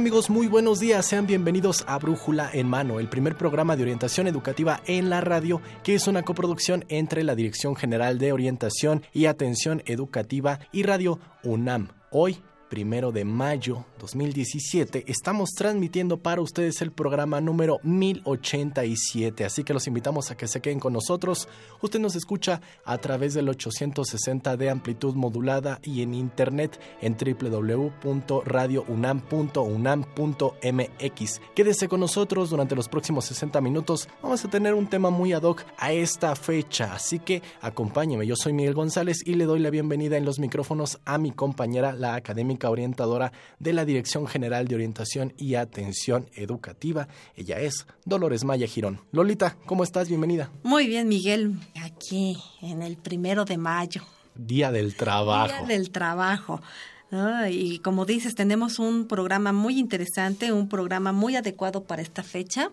Amigos? Muy buenos días. Sean bienvenidos a Brújula en Mano, el primer programa de orientación educativa en la radio, que es una coproducción entre la Dirección General de Orientación y Atención Educativa y Radio UNAM. Hoy primero de mayo 2017, estamos transmitiendo para ustedes el programa número 1087, así que los invitamos a que se queden con nosotros. Usted nos escucha a través del 860 de amplitud modulada y en internet en www.radiounam.unam.mx. Quédese con nosotros durante los próximos 60 minutos. Vamos a tener un tema muy ad hoc a esta fecha, así que acompáñeme. Yo soy Miguel González y le doy la bienvenida en los micrófonos a mi compañera, la académica orientadora de la Dirección General de Orientación y Atención Educativa. Ella es Dolores Maya Girón. Lolita, ¿cómo estás? Bienvenida. Muy bien, Miguel, aquí en el primero de mayo. Día del trabajo. Día del trabajo. y como dices, tenemos un programa muy interesante, un programa muy adecuado para esta fecha.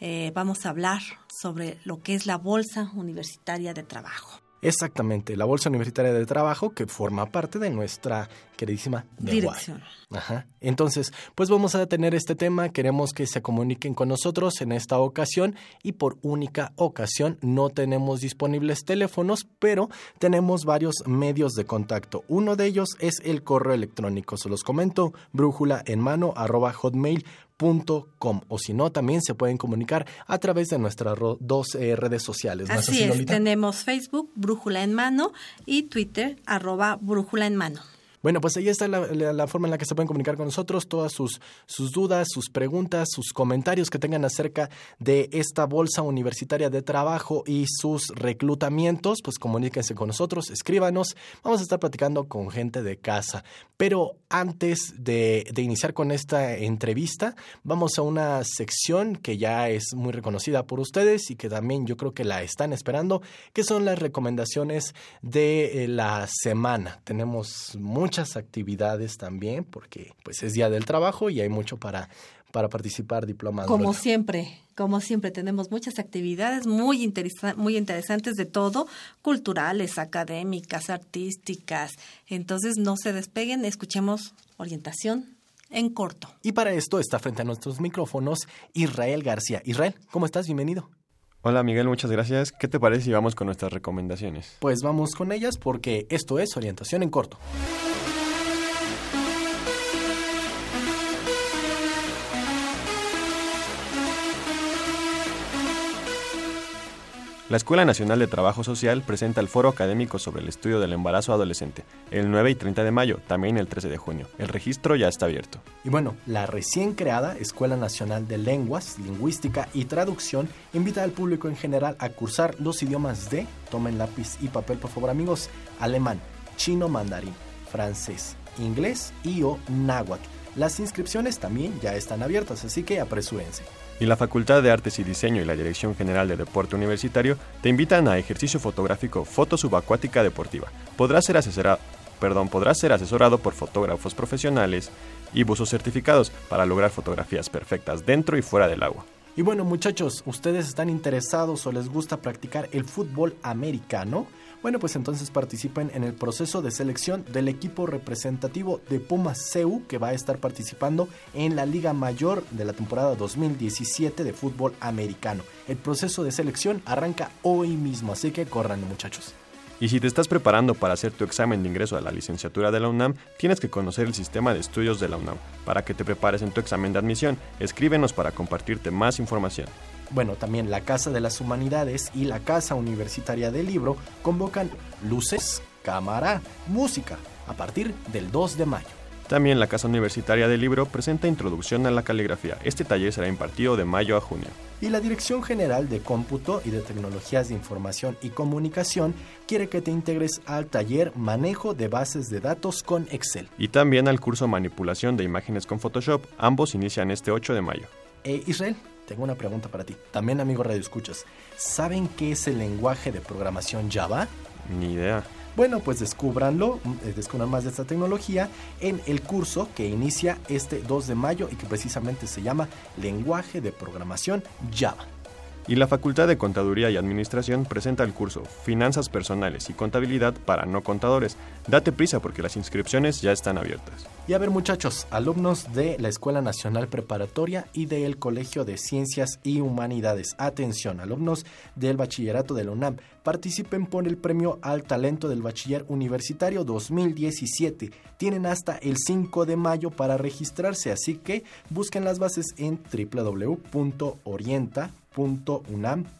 Eh, vamos a hablar sobre lo que es la Bolsa Universitaria de Trabajo. Exactamente, la Bolsa Universitaria de Trabajo que forma parte de nuestra queridísima dirección. Ajá. Entonces, pues vamos a tener este tema, queremos que se comuniquen con nosotros en esta ocasión y por única ocasión no tenemos disponibles teléfonos, pero tenemos varios medios de contacto. Uno de ellos es el correo electrónico, se los comento, brújula en mano arroba hotmail Com, o si no también se pueden comunicar a través de nuestras dos eh, redes sociales. Así es, tenemos Facebook Brújula en Mano y Twitter arroba Brújula en Mano. Bueno, pues ahí está la, forma en la que se pueden comunicar con nosotros, todas sus, sus dudas, sus preguntas, sus comentarios que tengan acerca de esta bolsa universitaria de trabajo y sus reclutamientos, pues comuníquense con nosotros, escríbanos, vamos a estar platicando con gente de casa. Pero antes de, iniciar con esta entrevista, vamos a una sección que ya es muy reconocida por ustedes y que también yo creo que la están esperando, que son las recomendaciones de eh, la semana. Tenemos actividades también, porque pues es día del trabajo y hay mucho para, para participar diplomado. Como siempre, como siempre tenemos muchas actividades muy, muy interesantes de todo, culturales, académicas, artísticas. Entonces no se despeguen, escuchemos orientación en corto. Y para esto está frente a nuestros micrófonos Israel García. Israel, ¿cómo estás? Bienvenido. Hola Miguel, muchas gracias. ¿Qué te parece si vamos con nuestras recomendaciones? Pues vamos con ellas porque esto es orientación en corto. La Escuela Nacional de Trabajo Social presenta el foro académico sobre el estudio del embarazo adolescente, el 9 y 30 de mayo, también el 13 de junio. El registro ya está abierto. Y bueno, la recién creada Escuela Nacional de Lenguas, Lingüística y Traducción invita al público en general a cursar los idiomas de, tomen lápiz y papel por favor amigos, alemán, chino mandarín, francés, inglés y o náhuatl. Las inscripciones también ya están abiertas, así que apresúrense y la Facultad de Artes y Diseño y la Dirección General de Deporte Universitario te invitan a ejercicio fotográfico Foto Subacuática Deportiva. Podrás ser asesorado, perdón, podrás ser asesorado por fotógrafos profesionales y buzos certificados para lograr fotografías perfectas dentro y fuera del agua. Y bueno, muchachos, ¿ustedes están interesados o les gusta practicar el fútbol americano? Bueno, pues entonces participen en el proceso de selección del equipo representativo de Pumas CEU que va a estar participando en la Liga Mayor de la temporada 2017 de fútbol americano. El proceso de selección arranca hoy mismo, así que corran muchachos. Y si te estás preparando para hacer tu examen de ingreso a la licenciatura de la UNAM, tienes que conocer el sistema de estudios de la UNAM. Para que te prepares en tu examen de admisión, escríbenos para compartirte más información. Bueno, también la Casa de las Humanidades y la Casa Universitaria del Libro convocan luces, cámara, música a partir del 2 de mayo. También la Casa Universitaria del Libro presenta Introducción a la Caligrafía. Este taller será impartido de mayo a junio. Y la Dirección General de Cómputo y de Tecnologías de Información y Comunicación quiere que te integres al taller Manejo de Bases de Datos con Excel. Y también al curso Manipulación de Imágenes con Photoshop. Ambos inician este 8 de mayo. Eh, Israel, tengo una pregunta para ti. También, amigo Radio Escuchas. ¿Saben qué es el lenguaje de programación Java? Ni idea. Bueno, pues descúbranlo, eh, descubran más de esta tecnología en el curso que inicia este 2 de mayo y que precisamente se llama Lenguaje de Programación Java. Y la Facultad de Contaduría y Administración presenta el curso Finanzas Personales y Contabilidad para no contadores. Date prisa porque las inscripciones ya están abiertas. Y a ver muchachos, alumnos de la Escuela Nacional Preparatoria y del Colegio de Ciencias y Humanidades. Atención, alumnos del Bachillerato de la UNAM. Participen por el Premio al Talento del Bachiller Universitario 2017. Tienen hasta el 5 de mayo para registrarse, así que busquen las bases en www.orienta.com unam.mx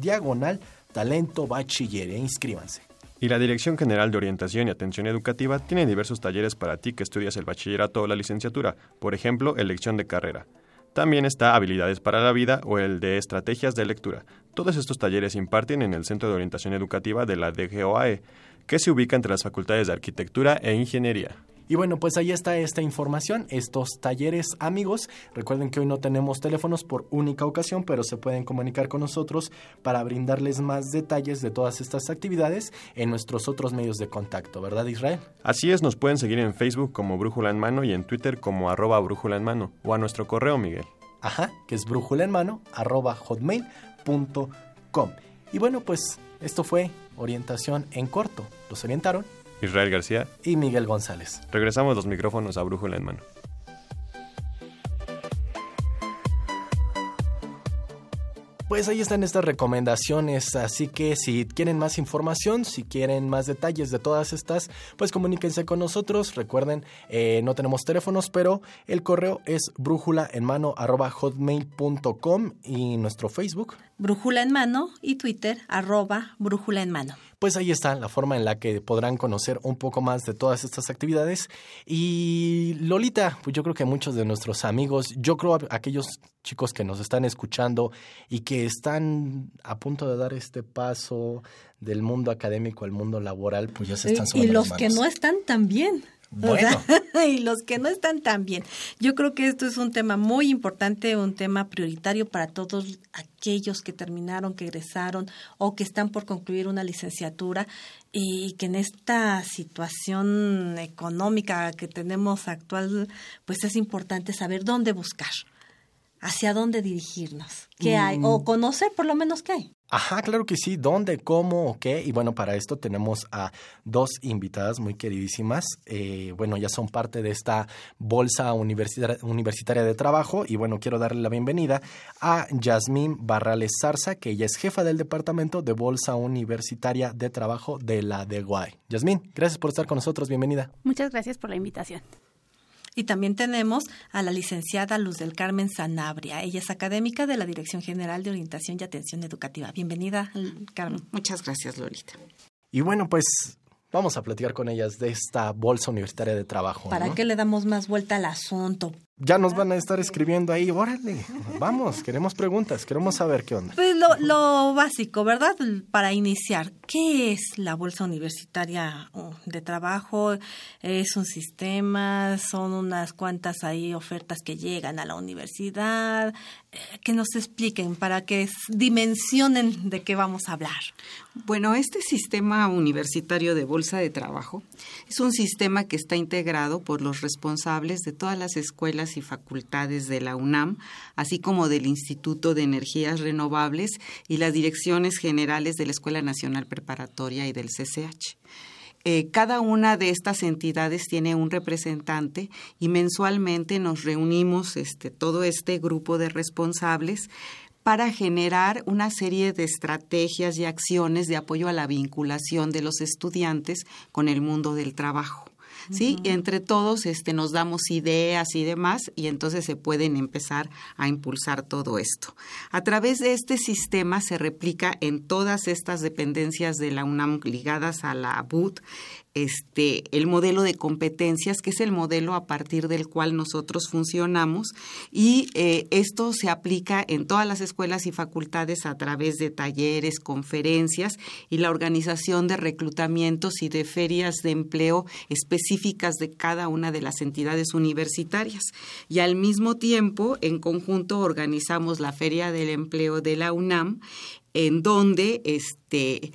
diagonal talento bachiller e inscríbanse. Y la Dirección General de Orientación y Atención Educativa tiene diversos talleres para ti que estudias el bachillerato o la licenciatura, por ejemplo, elección de carrera. También está Habilidades para la Vida o el de Estrategias de Lectura. Todos estos talleres se imparten en el Centro de Orientación Educativa de la DGOAE, que se ubica entre las facultades de Arquitectura e Ingeniería. Y bueno, pues ahí está esta información, estos talleres amigos. Recuerden que hoy no tenemos teléfonos por única ocasión, pero se pueden comunicar con nosotros para brindarles más detalles de todas estas actividades en nuestros otros medios de contacto, ¿verdad Israel? Así es, nos pueden seguir en Facebook como Brújula en Mano y en Twitter como arroba Brújula en Mano o a nuestro correo, Miguel. Ajá, que es brújula en mano arroba hotmail.com. Y bueno, pues esto fue orientación en corto. Los orientaron Israel García y Miguel González. Regresamos los micrófonos a Brújula en mano. Pues ahí están estas recomendaciones, así que si quieren más información, si quieren más detalles de todas estas, pues comuníquense con nosotros. Recuerden, eh, no tenemos teléfonos, pero el correo es brújula en mano hotmail.com y nuestro Facebook. Brújula en mano y Twitter arroba brújula en mano pues ahí está la forma en la que podrán conocer un poco más de todas estas actividades. Y Lolita, pues yo creo que muchos de nuestros amigos, yo creo aquellos chicos que nos están escuchando y que están a punto de dar este paso del mundo académico al mundo laboral, pues ya se están Y los que no están también. Bueno. y los que no están tan bien. Yo creo que esto es un tema muy importante, un tema prioritario para todos aquellos que terminaron, que egresaron o que están por concluir una licenciatura y que en esta situación económica que tenemos actual, pues es importante saber dónde buscar, hacia dónde dirigirnos, qué hay, o mm. conocer por lo menos qué hay. Ajá, claro que sí. ¿Dónde, cómo, qué? Y bueno, para esto tenemos a dos invitadas muy queridísimas. Eh, bueno, ya son parte de esta bolsa universitaria, de trabajo. Y bueno, quiero darle la bienvenida a Yasmín Barrales Zarza, que ella es jefa del departamento de bolsa universitaria de trabajo de la DEGUAI. Yasmín, gracias por estar con nosotros. Bienvenida. Muchas gracias por la invitación. Y también tenemos a la licenciada Luz del Carmen Sanabria. Ella es académica de la Dirección General de Orientación y Atención Educativa. Bienvenida, Carmen. Muchas gracias, Lolita. Y bueno, pues vamos a platicar con ellas de esta bolsa universitaria de trabajo. ¿Para qué le damos más vuelta al asunto? Ya nos van a estar escribiendo ahí, órale, vamos, queremos preguntas, queremos saber qué onda. Pues lo, lo, básico, ¿verdad? Para iniciar, ¿qué es la Bolsa Universitaria uh, de Trabajo? ¿Es un sistema? ¿Son unas cuantas ahí ofertas que llegan a la universidad? Eh, que nos expliquen para que dimensionen de qué vamos a hablar. Bueno, este sistema universitario de Bolsa de Trabajo es un sistema que está integrado por los responsables de todas las escuelas y facultades de la UNAM, así como del Instituto de Energías Renovables y las direcciones generales de la Escuela Nacional Preparatoria y del CCH. Eh, cada una de estas entidades tiene un representante y mensualmente nos reunimos este, todo este grupo de responsables para generar una serie de estrategias y acciones de apoyo a la vinculación de los estudiantes con el mundo del trabajo. ¿Sí? Entre todos este, nos damos ideas y demás y entonces se pueden empezar a impulsar todo esto. A través de este sistema se replica en todas estas dependencias de la UNAM ligadas a la BUT este, el modelo de competencias, que es el modelo a partir del cual nosotros funcionamos, y eh, esto se aplica en todas las escuelas y facultades a través de talleres, conferencias y la organización de reclutamientos y de ferias de empleo específicas de cada una de las entidades universitarias. Y al mismo tiempo, en conjunto, organizamos la Feria del Empleo de la UNAM, en donde este,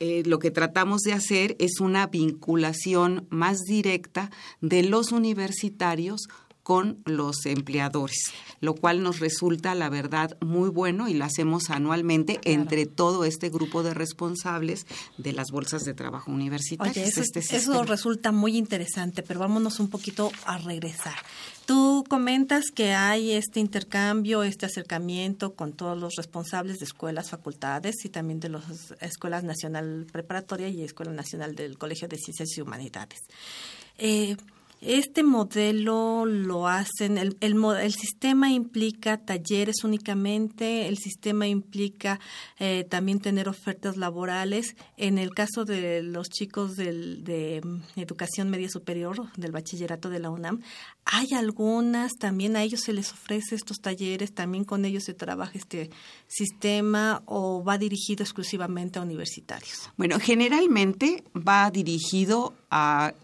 eh, lo que tratamos de hacer es una vinculación más directa de los universitarios con los empleadores, lo cual nos resulta, la verdad, muy bueno y lo hacemos anualmente entre todo este grupo de responsables de las bolsas de trabajo universitarias. eso, este eso resulta muy interesante, pero vámonos un poquito a regresar. Tú comentas que hay este intercambio, este acercamiento con todos los responsables de escuelas, facultades y también de las Escuelas Nacional Preparatoria y Escuela Nacional del Colegio de Ciencias y Humanidades. Eh, este modelo lo hacen, el, el, el, sistema implica talleres únicamente, el sistema implica eh, también tener ofertas laborales. En el caso de los chicos del, de educación media superior, del bachillerato de la UNAM, hay algunas, también a ellos se les ofrece estos talleres, también con ellos se trabaja este sistema o va dirigido exclusivamente a universitarios. Bueno, generalmente va dirigido a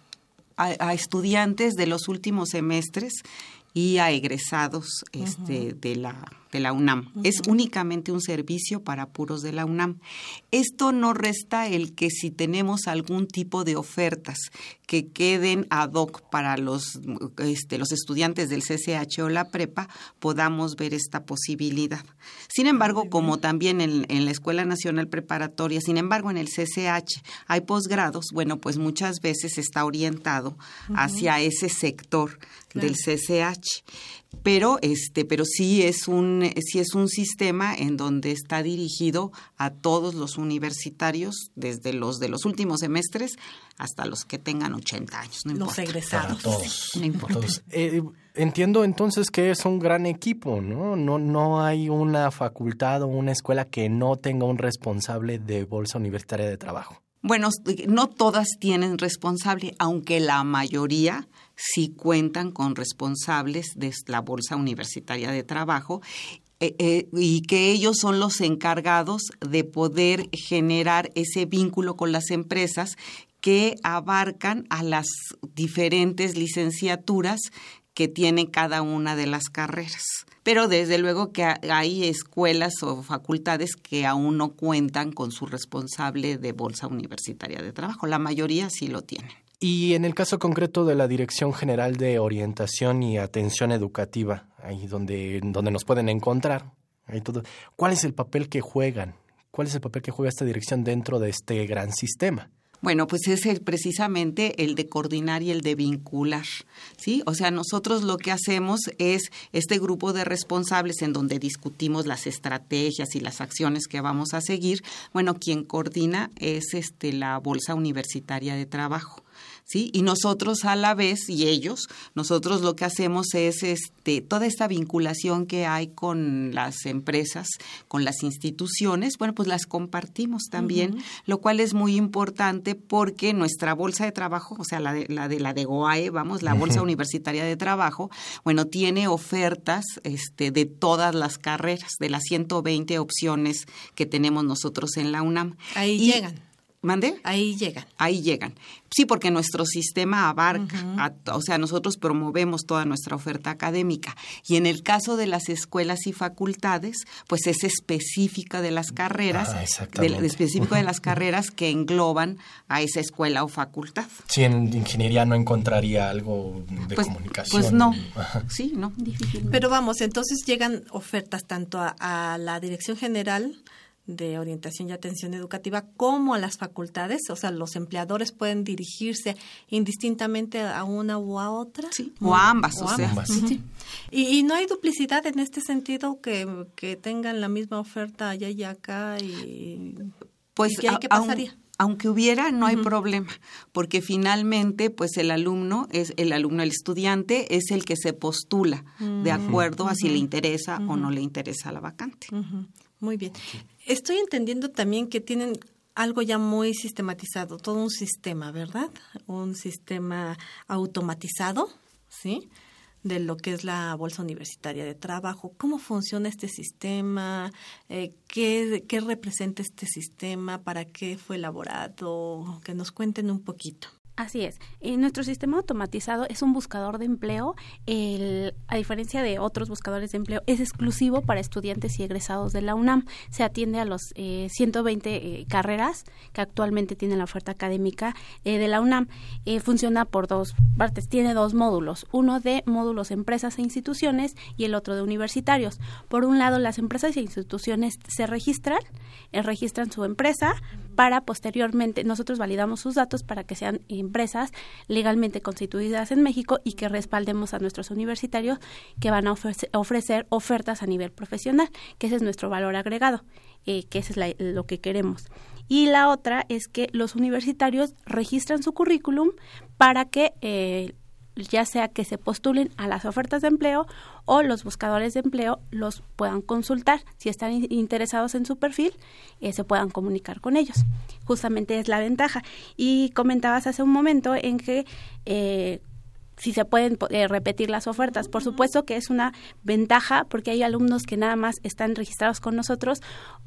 a, estudiantes de los últimos semestres y a egresados este, de la de la UNAM. Es únicamente un servicio para puros de la UNAM. Esto no resta el que si tenemos algún tipo de ofertas que queden ad hoc para los, este, los estudiantes del CCH o la prepa, podamos ver esta posibilidad. Sin embargo, como también en, la Escuela Nacional Preparatoria, sin embargo en el CCH hay posgrados, bueno, pues muchas veces está orientado hacia ese sector del CCH pero este pero sí es un sí es un sistema en donde está dirigido a todos los universitarios desde los de los últimos semestres hasta los que tengan 80 años no los egresados. Todos, no importa. Eh, entiendo entonces que es un gran equipo no no no hay una facultad o una escuela que no tenga un responsable de bolsa universitaria de trabajo. Bueno, no todas tienen responsable, aunque la mayoría sí cuentan con responsables de la Bolsa Universitaria de Trabajo eh, eh, y que ellos son los encargados de poder generar ese vínculo con las empresas que abarcan a las diferentes licenciaturas que tiene cada una de las carreras. Pero desde luego que hay escuelas o facultades que aún no cuentan con su responsable de bolsa universitaria de trabajo. La mayoría sí lo tienen. Y en el caso concreto de la Dirección General de Orientación y Atención Educativa, ahí donde, donde nos pueden encontrar, ahí todo, ¿cuál es el papel que juegan? ¿Cuál es el papel que juega esta dirección dentro de este gran sistema? Bueno, pues es el, precisamente el de coordinar y el de vincular, ¿sí? O sea, nosotros lo que hacemos es este grupo de responsables en donde discutimos las estrategias y las acciones que vamos a seguir. Bueno, quien coordina es este la Bolsa Universitaria de Trabajo. ¿Sí? Y nosotros a la vez, y ellos, nosotros lo que hacemos es este, toda esta vinculación que hay con las empresas, con las instituciones, bueno, pues las compartimos también, lo cual es muy importante porque nuestra bolsa de trabajo, o sea, la de la de, la de GOAE, vamos, la Bolsa Universitaria de Trabajo, bueno, tiene ofertas este, de todas las carreras, de las 120 opciones que tenemos nosotros en la UNAM. Ahí llegan. ¿Mande? Ahí llegan. Ahí llegan. Sí, porque nuestro sistema abarca, o sea, nosotros promovemos toda nuestra oferta académica. Y en el caso de las escuelas y facultades, pues es específica de las carreras, ah, específico de las carreras que engloban a esa escuela o facultad. Sí, en ingeniería no encontraría algo de pues, comunicación. Pues no, sí, no, difícilmente. Pero vamos, entonces llegan ofertas tanto a la Dirección General de orientación y atención educativa como a las facultades, o sea, los empleadores pueden dirigirse indistintamente a una u a otra. o a ambas, o, sea. Y, no hay duplicidad en este sentido que, que tengan la misma oferta allá y acá y pues ¿y qué pasaría? aunque hubiera, no hay problema, porque finalmente, pues el alumno es el alumno, el estudiante es el que se postula de acuerdo a si le interesa o no le interesa la vacante. Muy bien. Estoy entendiendo también que tienen algo ya muy sistematizado, todo un sistema, ¿verdad? Un sistema automatizado, ¿sí? de lo que es la Bolsa Universitaria de Trabajo. ¿Cómo funciona este sistema? Eh, ¿qué, ¿Qué representa este sistema? ¿Para qué fue elaborado? Que nos cuenten un poquito. Así es. En nuestro sistema automatizado es un buscador de empleo. El, a diferencia de otros buscadores de empleo, es exclusivo para estudiantes y egresados de la UNAM. Se atiende a los eh, 120 eh, carreras que actualmente tiene la oferta académica eh, de la UNAM. Eh, funciona por dos partes. Tiene dos módulos. Uno de módulos empresas e instituciones y el otro de universitarios. Por un lado, las empresas e instituciones se registran, registran su empresa para posteriormente nosotros validamos sus datos para que sean empresas legalmente constituidas en México y que respaldemos a nuestros universitarios que van a ofrecer, ofertas a nivel profesional, que ese es nuestro valor agregado, eh, que eso es lo que queremos. Y la otra es que los universitarios registran su currículum para que eh, ya sea que se postulen a las ofertas de empleo o los buscadores de empleo los puedan consultar. Si están interesados en su perfil, eh, se puedan comunicar con ellos. Justamente es la ventaja. Y comentabas hace un momento en que eh, si se pueden eh, repetir las ofertas. Por supuesto que es una ventaja porque hay alumnos que nada más están registrados con nosotros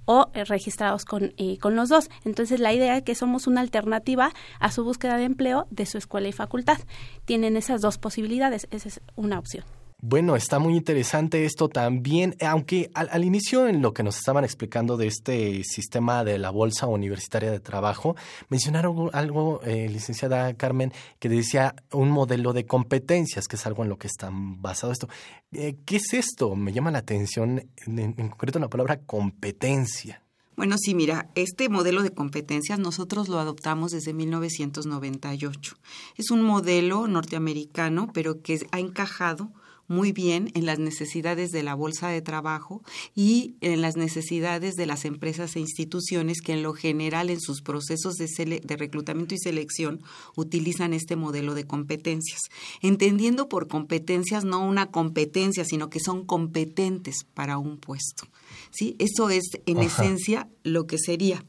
o eh, registrados con, eh, con los dos. Entonces la idea es que somos una alternativa a su búsqueda de empleo de su escuela y facultad. Tienen esas dos posibilidades, esa es una opción. Bueno, está muy interesante esto también, aunque al, inicio en lo que nos estaban explicando de este sistema de la Bolsa Universitaria de Trabajo, mencionaron algo, eh, licenciada Carmen, que decía un modelo de competencias, que es algo en lo que está basado esto. Eh, ¿Qué es esto? Me llama la atención, en, en concreto, la palabra competencia. Bueno, sí, mira, este modelo de competencias nosotros lo adoptamos desde 1998. Es un modelo norteamericano, pero que ha encajado muy bien en las necesidades de la bolsa de trabajo y en las necesidades de las empresas e instituciones que en lo general en sus procesos de, de reclutamiento y selección utilizan este modelo de competencias, entendiendo por competencias no una competencia, sino que son competentes para un puesto. ¿sí? Eso es en esencia lo que sería.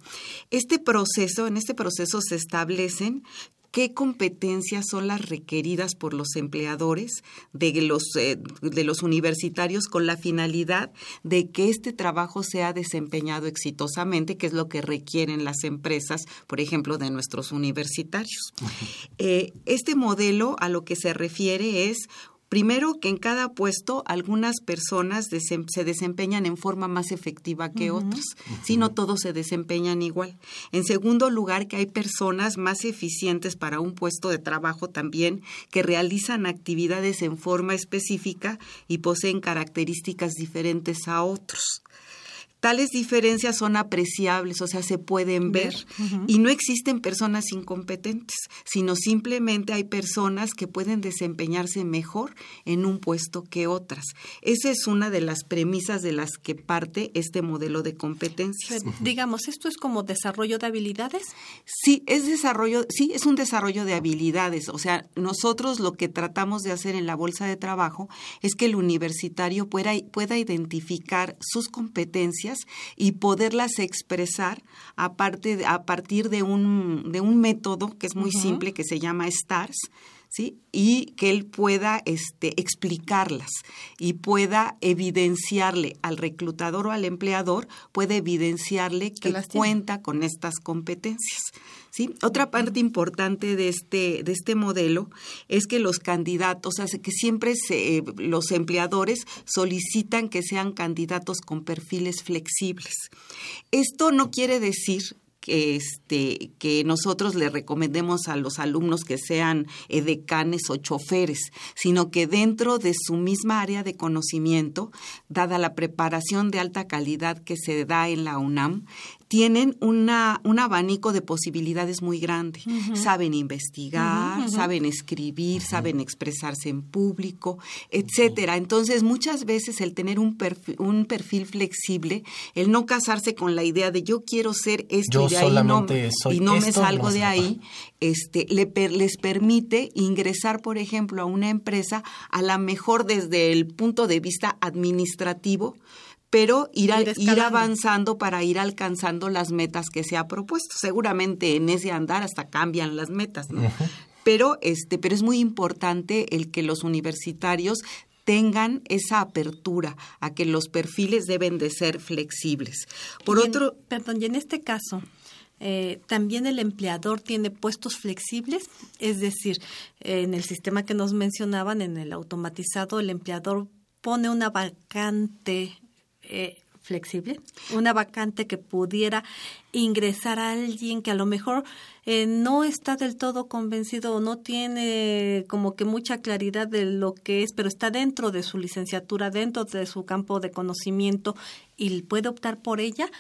Este proceso, en este proceso se establecen qué competencias son las requeridas por los empleadores de los, eh, de los universitarios con la finalidad de que este trabajo sea desempeñado exitosamente, que es lo que requieren las empresas, por ejemplo, de nuestros universitarios. Eh, este modelo a lo que se refiere es Primero, que en cada puesto algunas personas se desempeñan en forma más efectiva que otras, si no todos se desempeñan igual. En segundo lugar, que hay personas más eficientes para un puesto de trabajo también, que realizan actividades en forma específica y poseen características diferentes a otros. Tales diferencias son apreciables, o sea, se pueden ver. Y no existen personas incompetentes, sino simplemente hay personas que pueden desempeñarse mejor en un puesto que otras. Esa es una de las premisas de las que parte este modelo de competencias. digamos, ¿esto es como desarrollo de habilidades? Sí, es desarrollo, sí, es un desarrollo de habilidades. O sea, nosotros lo que tratamos de hacer en la bolsa de trabajo es que el universitario pueda, pueda identificar sus competencias y poderlas expresar a, a partir de un, de un método que es muy simple, que se llama STARS, ¿sí? y que él pueda este, explicarlas y pueda evidenciarle al reclutador o al empleador, puede evidenciarle que cuenta con estas competencias. ¿Sí? Otra parte importante de este, de este modelo es que los candidatos, o sea, que siempre se, los empleadores solicitan que sean candidatos con perfiles flexibles. Esto no quiere decir que, este, que nosotros le recomendemos a los alumnos que sean decanes o choferes, sino que dentro de su misma área de conocimiento, dada la preparación de alta calidad que se da en la UNAM, tienen una, un abanico de posibilidades muy grande. Saben investigar, saben escribir, saben expresarse en público, etcétera. Entonces, muchas veces el tener un perfil, un perfil flexible, el no casarse con la idea de yo quiero ser esto y de ahí no, y no me salgo de ahí, este, le, les permite ingresar, por ejemplo, a una empresa a la mejor desde el punto de vista administrativo, pero ir, ir, avanzando para ir alcanzando las metas que se ha propuesto. Seguramente en ese andar hasta cambian las metas, ¿no? Pero este, pero es muy importante el que los universitarios tengan esa apertura a que los perfiles deben de ser flexibles. Por otro, perdón, y en este caso, eh, también el empleador tiene puestos flexibles, es decir, en el sistema que nos mencionaban, en el automatizado, el empleador pone una vacante eh, flexible, una vacante que pudiera ingresar a alguien que a lo mejor eh, no está del todo convencido o no tiene como que mucha claridad de lo que es, pero está dentro de su licenciatura, dentro de su campo de conocimiento y puede optar por ella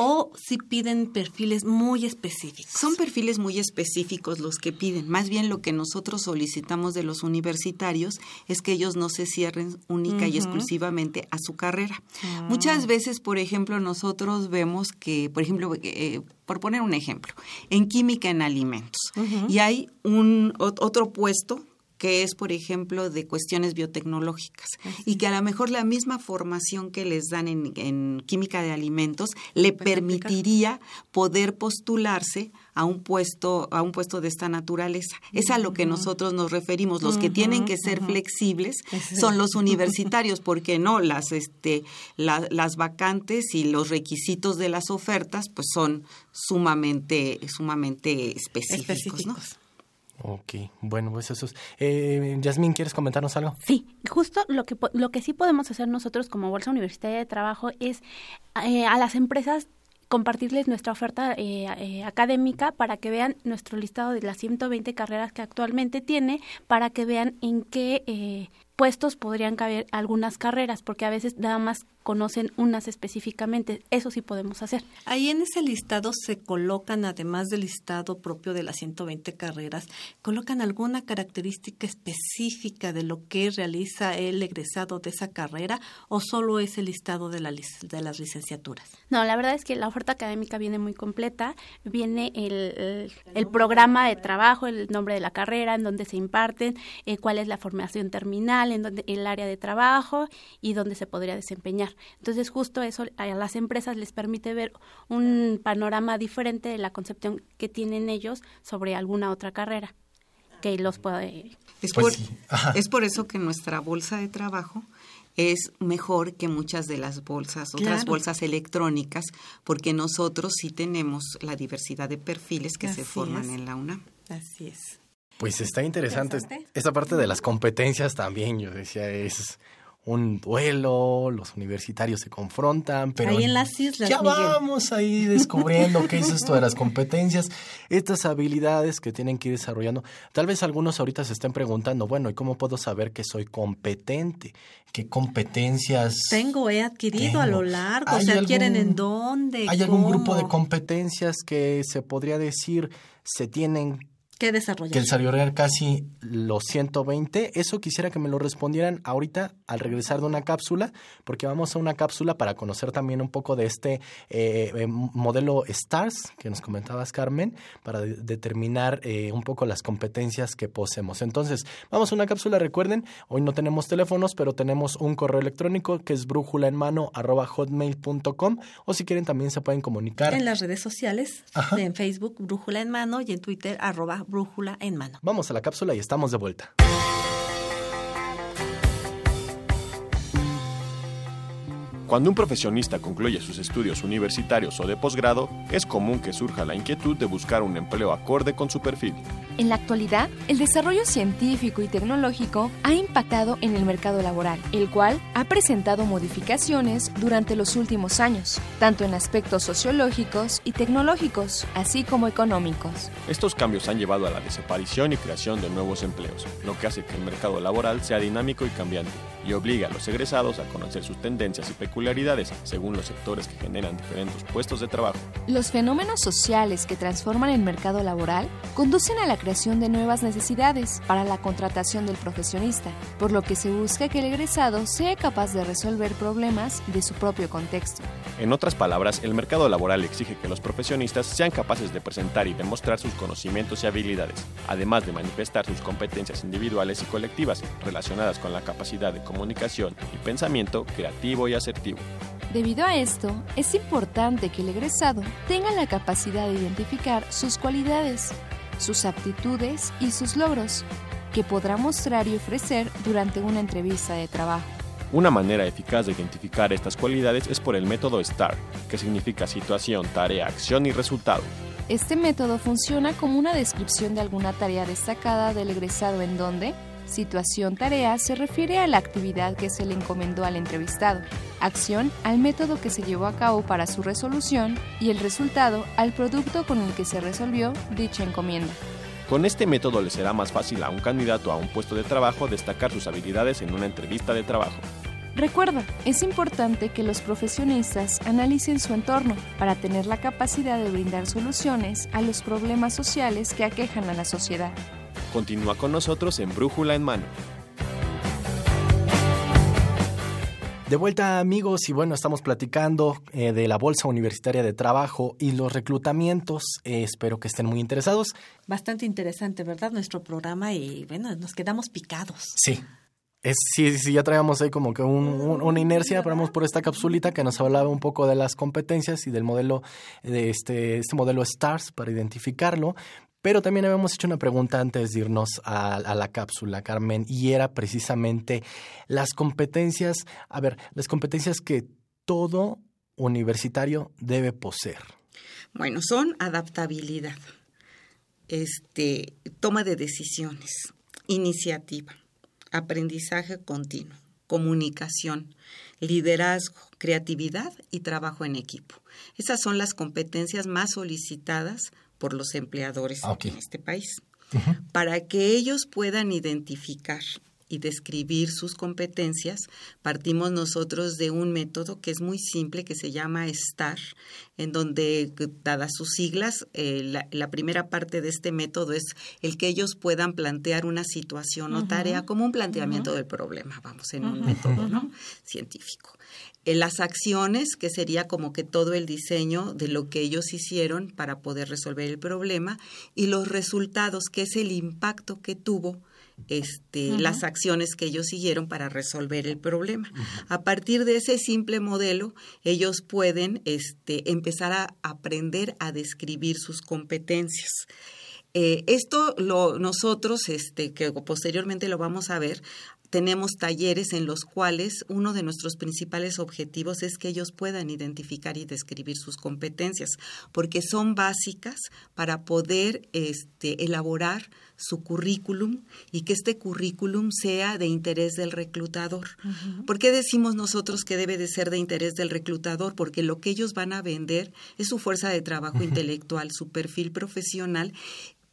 o si piden perfiles muy específicos. Son perfiles muy específicos los que piden. Más bien lo que nosotros solicitamos de los universitarios es que ellos no se cierren única y exclusivamente a su carrera. Ah. Muchas veces, por ejemplo, nosotros vemos que, por ejemplo, eh, por poner un ejemplo, en química en alimentos, y hay un otro puesto que es, por ejemplo, de cuestiones biotecnológicas y que a lo mejor la misma formación que les dan en, química de alimentos le permitiría poder postularse a un puesto a un puesto de esta naturaleza. Es a lo que nosotros nos referimos. Los que tienen que ser flexibles son los universitarios, porque no las este las vacantes y los requisitos de las ofertas pues son sumamente sumamente específicos. ¿no? Ok, bueno, pues eso es. Eh, Yasmín, ¿quieres comentarnos algo? Sí, justo lo que, lo que sí podemos hacer nosotros como Bolsa Universitaria de Trabajo es eh, a las empresas compartirles nuestra oferta eh, eh, académica para que vean nuestro listado de las 120 carreras que actualmente tiene, para que vean en qué eh, puestos podrían caber algunas carreras, porque a veces nada más conocen unas específicamente. Eso sí podemos hacer. Ahí en ese listado se colocan, además del listado propio de las 120 carreras, colocan alguna característica específica de lo que realiza el egresado de esa carrera o solo es el listado de, la, de las licenciaturas. No, la verdad es que la oferta académica viene muy completa. Viene el, el, programa de trabajo, el nombre de la carrera, en donde se imparten, eh, cuál es la formación terminal, en donde el área de trabajo y dónde se podría desempeñar. Entonces, justo eso a las empresas les permite ver un panorama diferente de la concepción que tienen ellos sobre alguna otra carrera que los puede... Es, pues por, es por eso que nuestra bolsa de trabajo es mejor que muchas de las bolsas, otras bolsas electrónicas, porque nosotros sí tenemos la diversidad de perfiles que se forman en la UNAM. Así es. Pues está interesante. Esta parte de las competencias también, yo decía, es un duelo, los universitarios se confrontan, pero ahí en las islas, ya vamos ahí descubriendo qué es esto de las competencias, estas habilidades que tienen que ir desarrollando. Tal vez algunos ahorita se estén preguntando, bueno, ¿y cómo puedo saber que soy competente? ¿Qué competencias tengo, he adquirido a lo largo? ¿Se adquieren en dónde? ¿Hay algún grupo de competencias que se podría decir se tienen ¿Qué desarrollar? Que desarrollar casi los 120. Eso quisiera que me lo respondieran ahorita al regresar de una cápsula, porque vamos a una cápsula para conocer también un poco de este eh, eh, modelo STARS que nos comentabas, Carmen, para determinar eh, un poco las competencias que poseemos. Entonces, vamos a una cápsula. Recuerden, hoy no tenemos teléfonos, pero tenemos un correo electrónico que es brújula en mano hotmail.com o si quieren también se pueden comunicar. En las redes sociales, en Facebook, brújula en mano y en Twitter, arroba brújula en mano. Vamos a la cápsula y estamos de vuelta. Cuando un profesionista concluye sus estudios universitarios o de posgrado, es común que surja la inquietud de buscar un empleo acorde con su perfil. En la actualidad, el desarrollo científico y tecnológico ha impactado en el mercado laboral, el cual ha presentado modificaciones durante los últimos años, tanto en aspectos sociológicos y tecnológicos, así como económicos. Estos cambios han llevado a la desaparición y creación de nuevos empleos, lo que hace que el mercado laboral sea dinámico y cambiante, y obliga a los egresados a conocer sus tendencias y peculiaridades según los sectores que generan diferentes puestos de trabajo. Los fenómenos sociales que transforman el mercado laboral conducen a la creación de nuevas necesidades para la contratación del profesionista, por lo que se busca que el egresado sea capaz de resolver problemas de su propio contexto. En otras palabras, el mercado laboral exige que los profesionistas sean capaces de presentar y demostrar sus conocimientos y habilidades, además de manifestar sus competencias individuales y colectivas relacionadas con la capacidad de comunicación y pensamiento creativo y asertivo. Debido a esto, es importante que el egresado tenga la capacidad de identificar sus cualidades, sus aptitudes y sus logros, que podrá mostrar y ofrecer durante una entrevista de trabajo. Una manera eficaz de identificar estas cualidades es por el método STAR, que significa situación, tarea, acción y resultado. Este método funciona como una descripción de alguna tarea destacada del egresado en donde situación tarea se refiere a la actividad que se le encomendó al entrevistado, acción al método que se llevó a cabo para su resolución y el resultado al producto con el que se resolvió dicha encomienda. Con este método le será más fácil a un candidato a un puesto de trabajo destacar sus habilidades en una entrevista de trabajo. Recuerda, es importante que los profesionistas analicen su entorno para tener la capacidad de brindar soluciones a los problemas sociales que aquejan a la sociedad. Continúa con nosotros en Brújula en Mano. De vuelta amigos y bueno, estamos platicando eh, de la Bolsa Universitaria de Trabajo y los reclutamientos. Eh, espero que estén muy interesados. Bastante interesante, ¿verdad? Nuestro programa y bueno, nos quedamos picados. Sí. Es, sí, sí, ya traíamos ahí como que una inercia, paramos por esta capsulita que nos hablaba un poco de las competencias y del modelo, de este, este modelo STARS para identificarlo, pero también habíamos hecho una pregunta antes de irnos a, la cápsula, Carmen, y era precisamente las competencias, a ver, las competencias que todo universitario debe poseer. Bueno, son adaptabilidad, este, toma de decisiones, iniciativa, aprendizaje continuo, comunicación, liderazgo, creatividad y trabajo en equipo. Esas son las competencias más solicitadas por los empleadores ah, en este país, para que ellos puedan identificar y describir sus competencias, partimos nosotros de un método que es muy simple, que se llama STAR, en donde, dadas sus siglas, eh, la, primera parte de este método es el que ellos puedan plantear una situación o tarea como un planteamiento del problema, vamos, en un método ¿no? científico las acciones, que sería como que todo el diseño de lo que ellos hicieron para poder resolver el problema, y los resultados, que es el impacto que tuvo este, las acciones que ellos siguieron para resolver el problema. A partir de ese simple modelo, ellos pueden este, empezar a aprender a describir sus competencias. Eh, esto lo, nosotros, este, que posteriormente lo vamos a ver, tenemos talleres en los cuales uno de nuestros principales objetivos es que ellos puedan identificar y describir sus competencias, porque son básicas para poder este, elaborar su currículum y que este currículum sea de interés del reclutador. ¿Por qué decimos nosotros que debe de ser de interés del reclutador? Porque lo que ellos van a vender es su fuerza de trabajo intelectual, su perfil profesional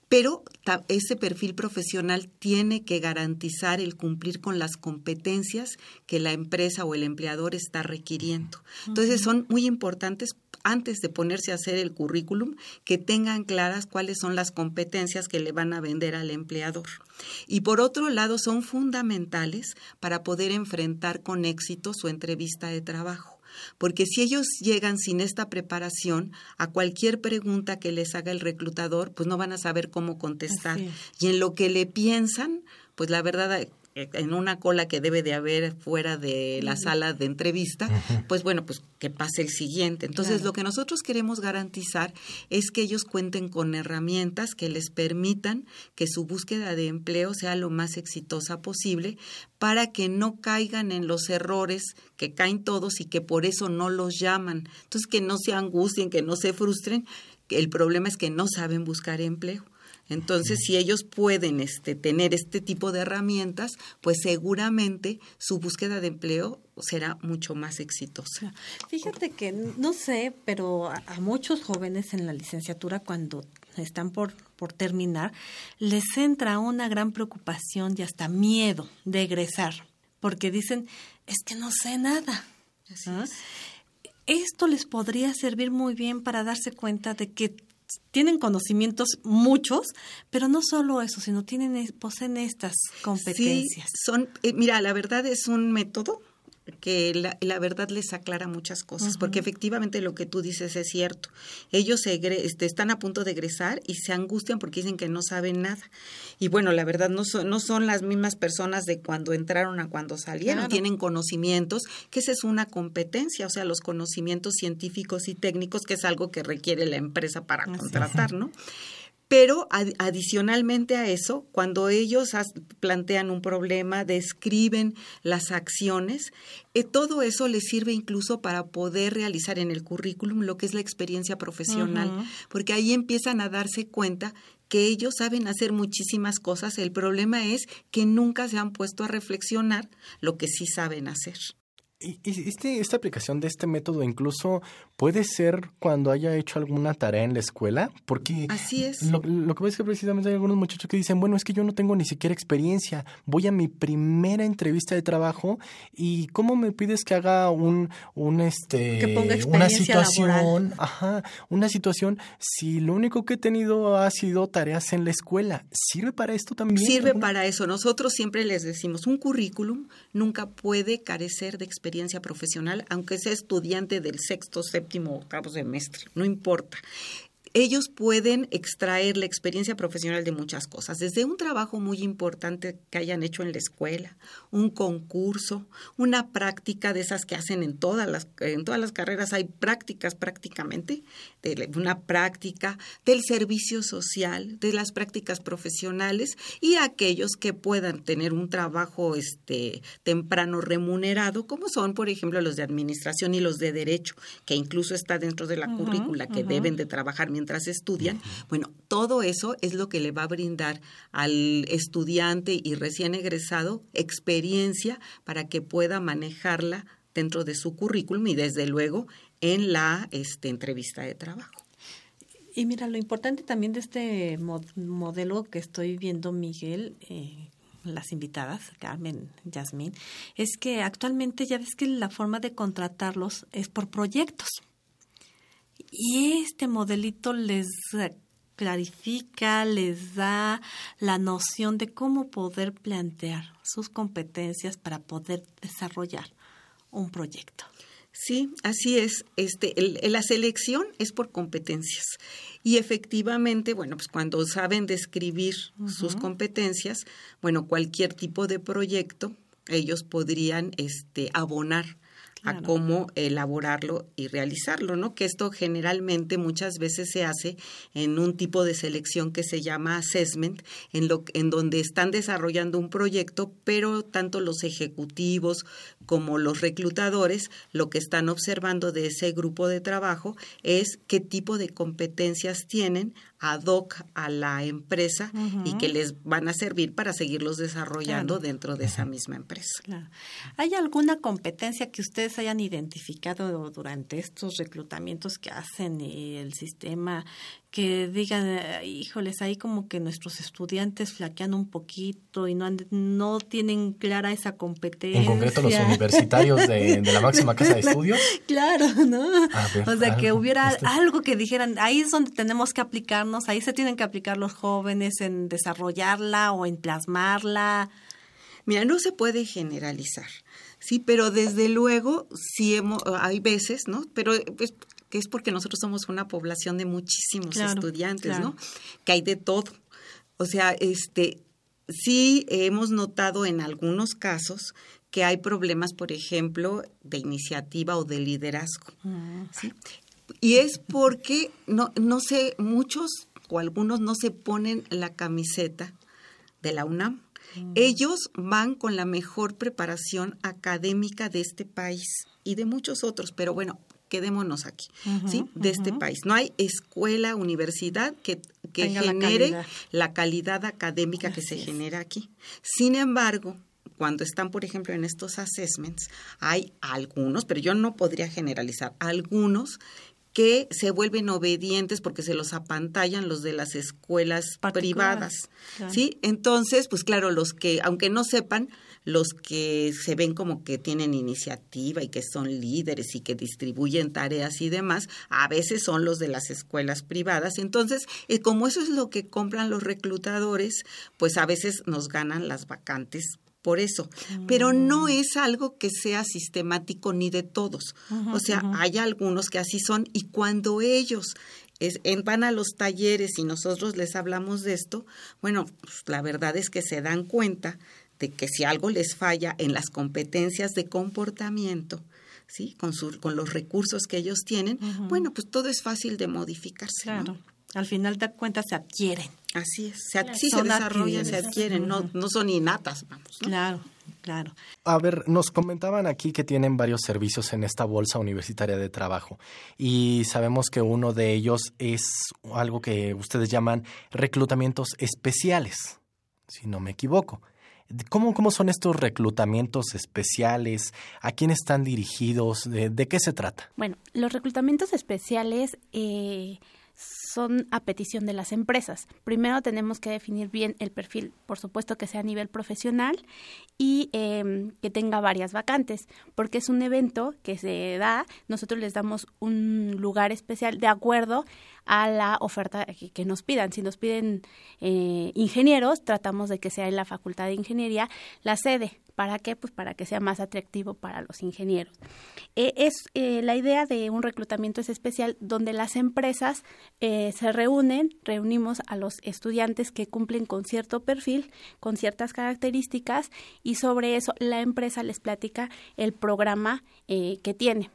pero ese perfil profesional tiene que garantizar el cumplir con las competencias que la empresa o el empleador está requiriendo. Entonces son muy importantes antes de ponerse a hacer el currículum que tengan claras cuáles son las competencias que le van a vender al empleador. Y por otro lado son fundamentales para poder enfrentar con éxito su entrevista de trabajo porque si ellos llegan sin esta preparación a cualquier pregunta que les haga el reclutador, pues no van a saber cómo contestar. Y en lo que le piensan, pues la verdad en una cola que debe de haber fuera de la sala de entrevista, pues bueno, pues que pase el siguiente. Entonces, lo que nosotros queremos garantizar es que ellos cuenten con herramientas que les permitan que su búsqueda de empleo sea lo más exitosa posible para que no caigan en los errores que caen todos y que por eso no los llaman. Entonces, que no se angustien, que no se frustren. El problema es que no saben buscar empleo. Entonces, si ellos pueden este, tener este tipo de herramientas, pues seguramente su búsqueda de empleo será mucho más exitosa. Fíjate que no sé, pero a, a muchos jóvenes en la licenciatura cuando están por, por terminar, les entra una gran preocupación y hasta miedo de egresar, porque dicen, es que no sé nada. ¿Ah? Esto les podría servir muy bien para darse cuenta de que tienen conocimientos muchos, pero no solo eso, sino tienen poseen estas competencias. Sí, son, eh, mira, la verdad es un método que la, la, verdad les aclara muchas cosas, uh -huh. porque efectivamente lo que tú dices es cierto. Ellos se este, están a punto de egresar y se angustian porque dicen que no saben nada. Y bueno, la verdad no son, no son las mismas personas de cuando entraron a cuando salieron, claro. tienen conocimientos, que esa es una competencia, o sea, los conocimientos científicos y técnicos, que es algo que requiere la empresa para Así contratar, es. ¿no? Pero ad adicionalmente a eso, cuando ellos plantean un problema, describen las acciones, eh, todo eso les sirve incluso para poder realizar en el currículum lo que es la experiencia profesional, uh -huh. porque ahí empiezan a darse cuenta que ellos saben hacer muchísimas cosas, el problema es que nunca se han puesto a reflexionar lo que sí saben hacer. Este, esta aplicación de este método incluso puede ser cuando haya hecho alguna tarea en la escuela, porque así es. Lo, lo que pasa es que precisamente hay algunos muchachos que dicen, bueno, es que yo no tengo ni siquiera experiencia, voy a mi primera entrevista de trabajo y cómo me pides que haga un, un este, que ponga una situación, laboral. ajá, una situación si lo único que he tenido ha sido tareas en la escuela, sirve para esto también. Sirve ¿alguna? para eso. Nosotros siempre les decimos, un currículum nunca puede carecer de experiencia experiencia profesional, aunque sea estudiante del sexto, séptimo, octavo semestre, no importa ellos pueden extraer la experiencia profesional de muchas cosas, desde un trabajo muy importante que hayan hecho en la escuela, un concurso, una práctica de esas que hacen en todas las, en todas las carreras, hay prácticas prácticamente, de una práctica del servicio social, de las prácticas profesionales y aquellos que puedan tener un trabajo este, temprano remunerado, como son, por ejemplo, los de administración y los de derecho, que incluso está dentro de la uh -huh, currícula, que uh -huh. deben de trabajar mientras mientras estudian. Bueno, todo eso es lo que le va a brindar al estudiante y recién egresado experiencia para que pueda manejarla dentro de su currículum y desde luego en la este, entrevista de trabajo. Y mira, lo importante también de este mod modelo que estoy viendo, Miguel, eh, las invitadas, Carmen, Yasmín, es que actualmente ya ves que la forma de contratarlos es por proyectos. Y este modelito les clarifica, les da la noción de cómo poder plantear sus competencias para poder desarrollar un proyecto. Sí, así es. Este, el, la selección es por competencias. Y efectivamente, bueno, pues cuando saben describir uh -huh. sus competencias, bueno, cualquier tipo de proyecto, ellos podrían este, abonar claro. a cómo elaborarlo y realizarlo, ¿no? Que esto generalmente muchas veces se hace en un tipo de selección que se llama assessment, en, lo, en donde están desarrollando un proyecto, pero tanto los ejecutivos como los reclutadores lo que están observando de ese grupo de trabajo es qué tipo de competencias tienen ad hoc a la empresa uh -huh. y que les van a servir para seguirlos desarrollando claro. dentro de esa misma empresa. Claro. ¿Hay alguna competencia que ustedes hayan identificado durante estos reclutamientos que hacen y el sistema que digan, híjoles, ahí como que nuestros estudiantes flaquean un poquito y no, han, no tienen clara esa competencia. En concreto los universitarios de, de la máxima casa de estudios. claro, ¿no? Ver, o sea, que hubiera este... algo que dijeran, ahí es donde tenemos que aplicarnos, ahí se tienen que aplicar los jóvenes en desarrollarla o en plasmarla. Mira, no se puede generalizar. Sí, pero desde luego sí hemos, hay veces, ¿no? Pero pues, que es porque nosotros somos una población de muchísimos claro, estudiantes, claro. ¿no? Que hay de todo. O sea, este, sí hemos notado en algunos casos que hay problemas, por ejemplo, de iniciativa o de liderazgo. ¿sí? Y es porque, no, no sé, muchos o algunos no se ponen la camiseta de la UNAM. Ellos van con la mejor preparación académica de este país y de muchos otros, pero bueno, quedémonos aquí, ¿sí? De este país. No hay escuela, universidad que, que genere la calidad. académica que se genera aquí. Sin embargo, cuando están, por ejemplo, en estos assessments, hay algunos, pero yo no podría generalizar, algunos que se vuelven obedientes porque se los apantallan los de las escuelas privadas, ¿sí? Entonces, pues claro, los que, aunque no sepan, los que se ven como que tienen iniciativa y que son líderes y que distribuyen tareas y demás, a veces son los de las escuelas privadas. Entonces, eh, como eso es lo que compran los reclutadores, pues a veces nos ganan las vacantes por eso, pero no mm. es algo que sea sistemático ni de todos. o sea, hay algunos que así son y cuando ellos es, van a los talleres y nosotros les hablamos de esto, bueno, pues, la verdad es que se dan cuenta de que si algo les falla en las competencias de comportamiento, ¿sí? Con, con los recursos que ellos tienen, bueno, pues todo es fácil de modificarse. Claro. Al final de cuentas se adquieren. Así es, se, sí se desarrollan, se adquieren, no, no son innatas, vamos. Claro, claro. A ver, nos comentaban aquí que tienen varios servicios en esta bolsa universitaria de trabajo y sabemos que uno de ellos es algo que ustedes llaman reclutamientos especiales, si no me equivoco. ¿Cómo, ¿Cómo son estos reclutamientos especiales? ¿A quién están dirigidos? ¿De, qué se trata? Bueno, los reclutamientos especiales eh, son a petición de las empresas. Primero tenemos que definir bien el perfil, por supuesto que sea a nivel profesional y em, que tenga varias vacantes, porque es un evento que se da, nosotros les damos un lugar especial de acuerdo a la oferta que, nos pidan. Si nos piden eh, ingenieros, tratamos de que sea en la Facultad de Ingeniería la sede. ¿Para qué? Pues para que sea más atractivo para los ingenieros. Eh, es eh, la idea de un reclutamiento es especial donde las empresas se reúnen, reunimos a los estudiantes que cumplen con cierto perfil, con ciertas características y sobre eso la empresa les platica el programa que tiene.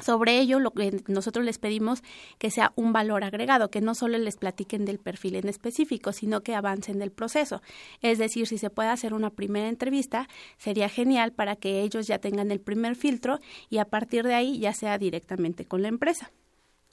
Sobre ello, lo que nosotros les pedimos que sea un valor agregado, que no solo les platiquen del perfil en específico, sino que avancen del proceso. Es decir, si se puede hacer una primera entrevista, sería genial para que ellos ya tengan el primer filtro y a partir de ahí ya sea directamente con la empresa.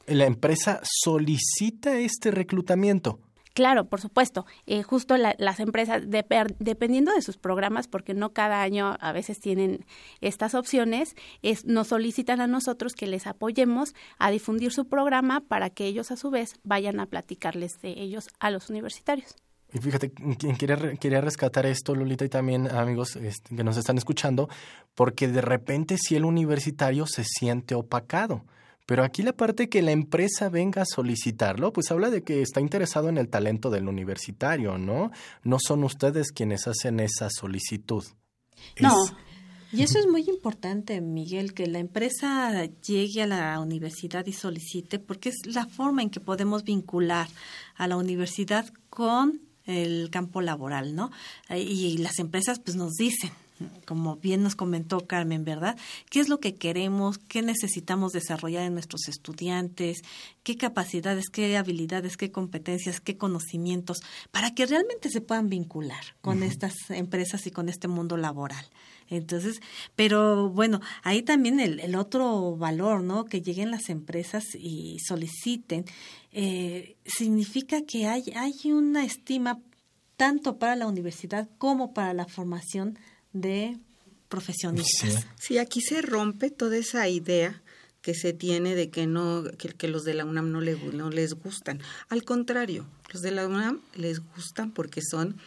La empresa solicita este reclutamiento. Claro, por supuesto. Eh, justo las empresas, dependiendo de sus programas, porque no cada año a veces tienen estas opciones, es, nos solicitan a nosotros que les apoyemos a difundir su programa para que ellos a su vez vayan a platicarles de ellos a los universitarios. Y fíjate, quería, quería rescatar esto, Lolita, y también amigos este, que nos están escuchando, porque de repente si el universitario se siente opacado pero aquí la parte que la empresa venga a solicitarlo, pues habla de que está interesado en el talento del universitario, ¿no? No son ustedes quienes hacen esa solicitud. No. Y eso es muy importante, Miguel, que la empresa llegue a la universidad y solicite, porque es la forma en que podemos vincular a la universidad con el campo laboral, ¿no? Y las empresas pues nos dicen, como bien nos comentó Carmen, ¿verdad? ¿Qué es lo que queremos? ¿Qué necesitamos desarrollar en nuestros estudiantes? ¿Qué capacidades, qué habilidades, qué competencias, qué conocimientos para que realmente se puedan vincular con estas empresas y con este mundo laboral? Entonces, pero bueno, ahí también el, otro valor, ¿no? Que lleguen las empresas y soliciten, eh, significa que hay, hay una estima tanto para la universidad como para la formación de profesionistas. Sí. aquí se rompe toda esa idea que se tiene de que no que, los de la UNAM no, le, no les gustan. Al contrario, los de la UNAM les gustan porque son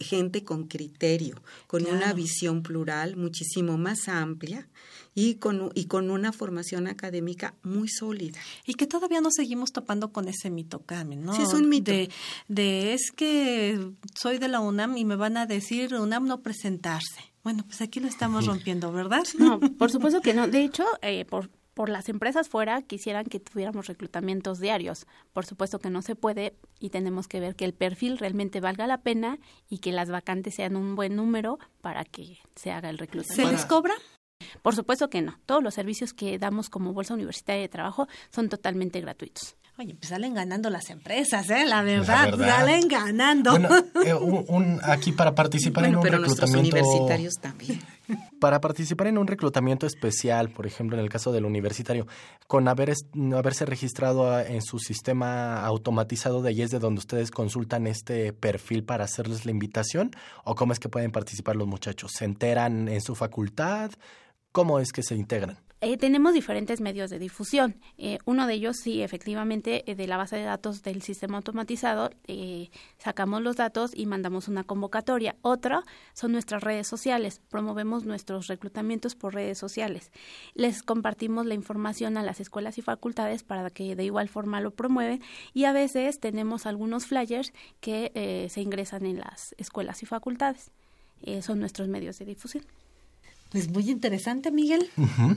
gente con criterio, con una visión plural muchísimo más amplia y con, y con una formación académica muy sólida. Y que todavía nos seguimos topando con ese mito, Carmen, ¿no? Sí, es un mito. De, de es que soy de la UNAM y me van a decir UNAM no presentarse. Bueno, pues aquí lo estamos rompiendo, ¿verdad? No, por supuesto que no. De hecho, eh, por por las empresas fuera quisieran que tuviéramos reclutamientos diarios. Por supuesto que no se puede y tenemos que ver que el perfil realmente valga la pena y que las vacantes sean un buen número para que se haga el reclutamiento. ¿Se les cobra? Por supuesto que no. Todos los servicios que damos como Bolsa Universitaria de Trabajo son totalmente gratuitos. Oye, pues salen ganando las empresas, ¿eh? La verdad, salen ganando. Bueno, eh, un, aquí para participar en un pero reclutamiento... universitarios también. Para participar en un reclutamiento especial, por ejemplo, en el caso del universitario, con haber, haberse registrado en su sistema automatizado de allí es de donde ustedes consultan este perfil para hacerles la invitación, o cómo es que pueden participar los muchachos, ¿se enteran en su facultad? ¿Cómo es que se integran? Eh, tenemos diferentes medios de difusión. Eh, uno de ellos, sí, efectivamente, eh, de la base de datos del sistema automatizado, sacamos los datos y mandamos una convocatoria. Otra son nuestras redes sociales. Promovemos nuestros reclutamientos por redes sociales. Les compartimos la información a las escuelas y facultades para que de igual forma lo promueven. Y a veces tenemos algunos flyers que se ingresan en las escuelas y facultades. son nuestros medios de difusión. Pues muy interesante, Miguel,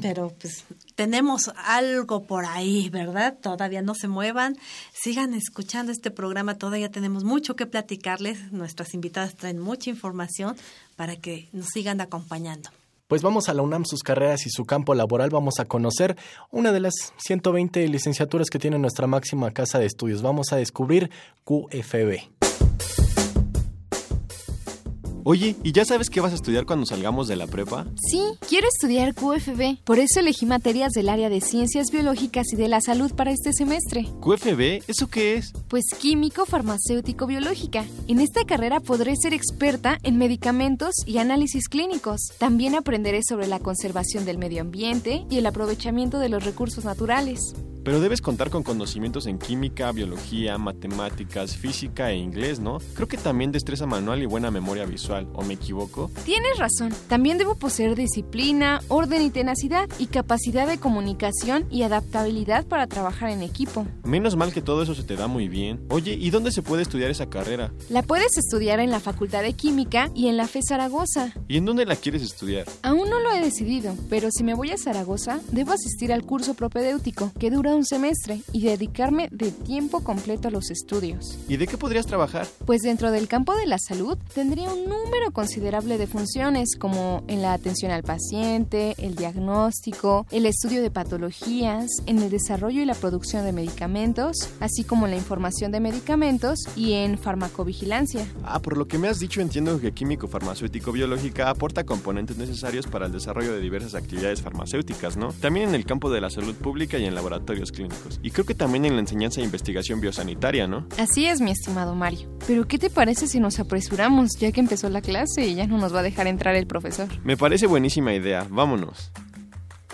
pero pues tenemos algo por ahí, ¿verdad? Todavía no se muevan, sigan escuchando este programa, todavía tenemos mucho que platicarles, nuestras invitadas traen mucha información para que nos sigan acompañando. Pues vamos a la UNAM, sus carreras y su campo laboral. Vamos a conocer una de las 120 licenciaturas que tiene nuestra máxima casa de estudios. Vamos a descubrir QFB. Oye, ¿y ya sabes qué vas a estudiar cuando salgamos de la prepa? Sí, quiero estudiar QFB. Por eso elegí materias del área de ciencias biológicas y de la salud para este semestre. ¿QFB? ¿Eso qué es? Pues químico, farmacéutico, biológica. En esta carrera podré ser experta en medicamentos y análisis clínicos. También aprenderé sobre la conservación del medio ambiente y el aprovechamiento de los recursos naturales. Pero debes contar con conocimientos en química, biología, matemáticas, física e inglés, ¿no? Creo que también destreza manual y buena memoria visual, ¿o me equivoco? Tienes razón. También debo poseer disciplina, orden y tenacidad y capacidad de comunicación y adaptabilidad para trabajar en equipo. Menos mal que todo eso se te da muy bien. Oye, ¿y dónde se puede estudiar esa carrera? La puedes estudiar en la Facultad de Química y en la FE Zaragoza. ¿Y en dónde la quieres estudiar? Aún no lo he decidido, pero si me voy a Zaragoza, debo asistir al curso propedéutico, que dura un semestre y dedicarme de tiempo completo a los estudios. ¿Y de qué podrías trabajar? Pues dentro del campo de la salud tendría un número considerable de funciones como en la atención al paciente, el diagnóstico, el estudio de patologías, en el desarrollo y la producción de medicamentos, así como en la información de medicamentos y en farmacovigilancia. Ah, por lo que me has dicho entiendo que químico farmacéutico biológica aporta componentes necesarios para el desarrollo de diversas actividades farmacéuticas, ¿no? También en el campo de la salud pública y en laboratorios clínicos. Y creo que también en la enseñanza e investigación biosanitaria, ¿no? Así es, mi estimado Mario. Pero ¿qué te parece si nos apresuramos, ya que empezó la clase y ya no nos va a dejar entrar el profesor? Me parece buenísima idea, vámonos.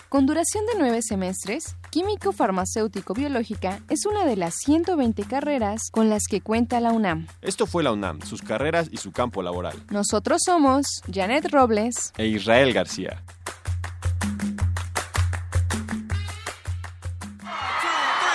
Con duración de nueve semestres, Químico Farmacéutico Biológica es una de las 120 carreras con las que cuenta la UNAM. Esto fue la UNAM, sus carreras y su campo laboral. Nosotros somos Janet Robles e Israel García.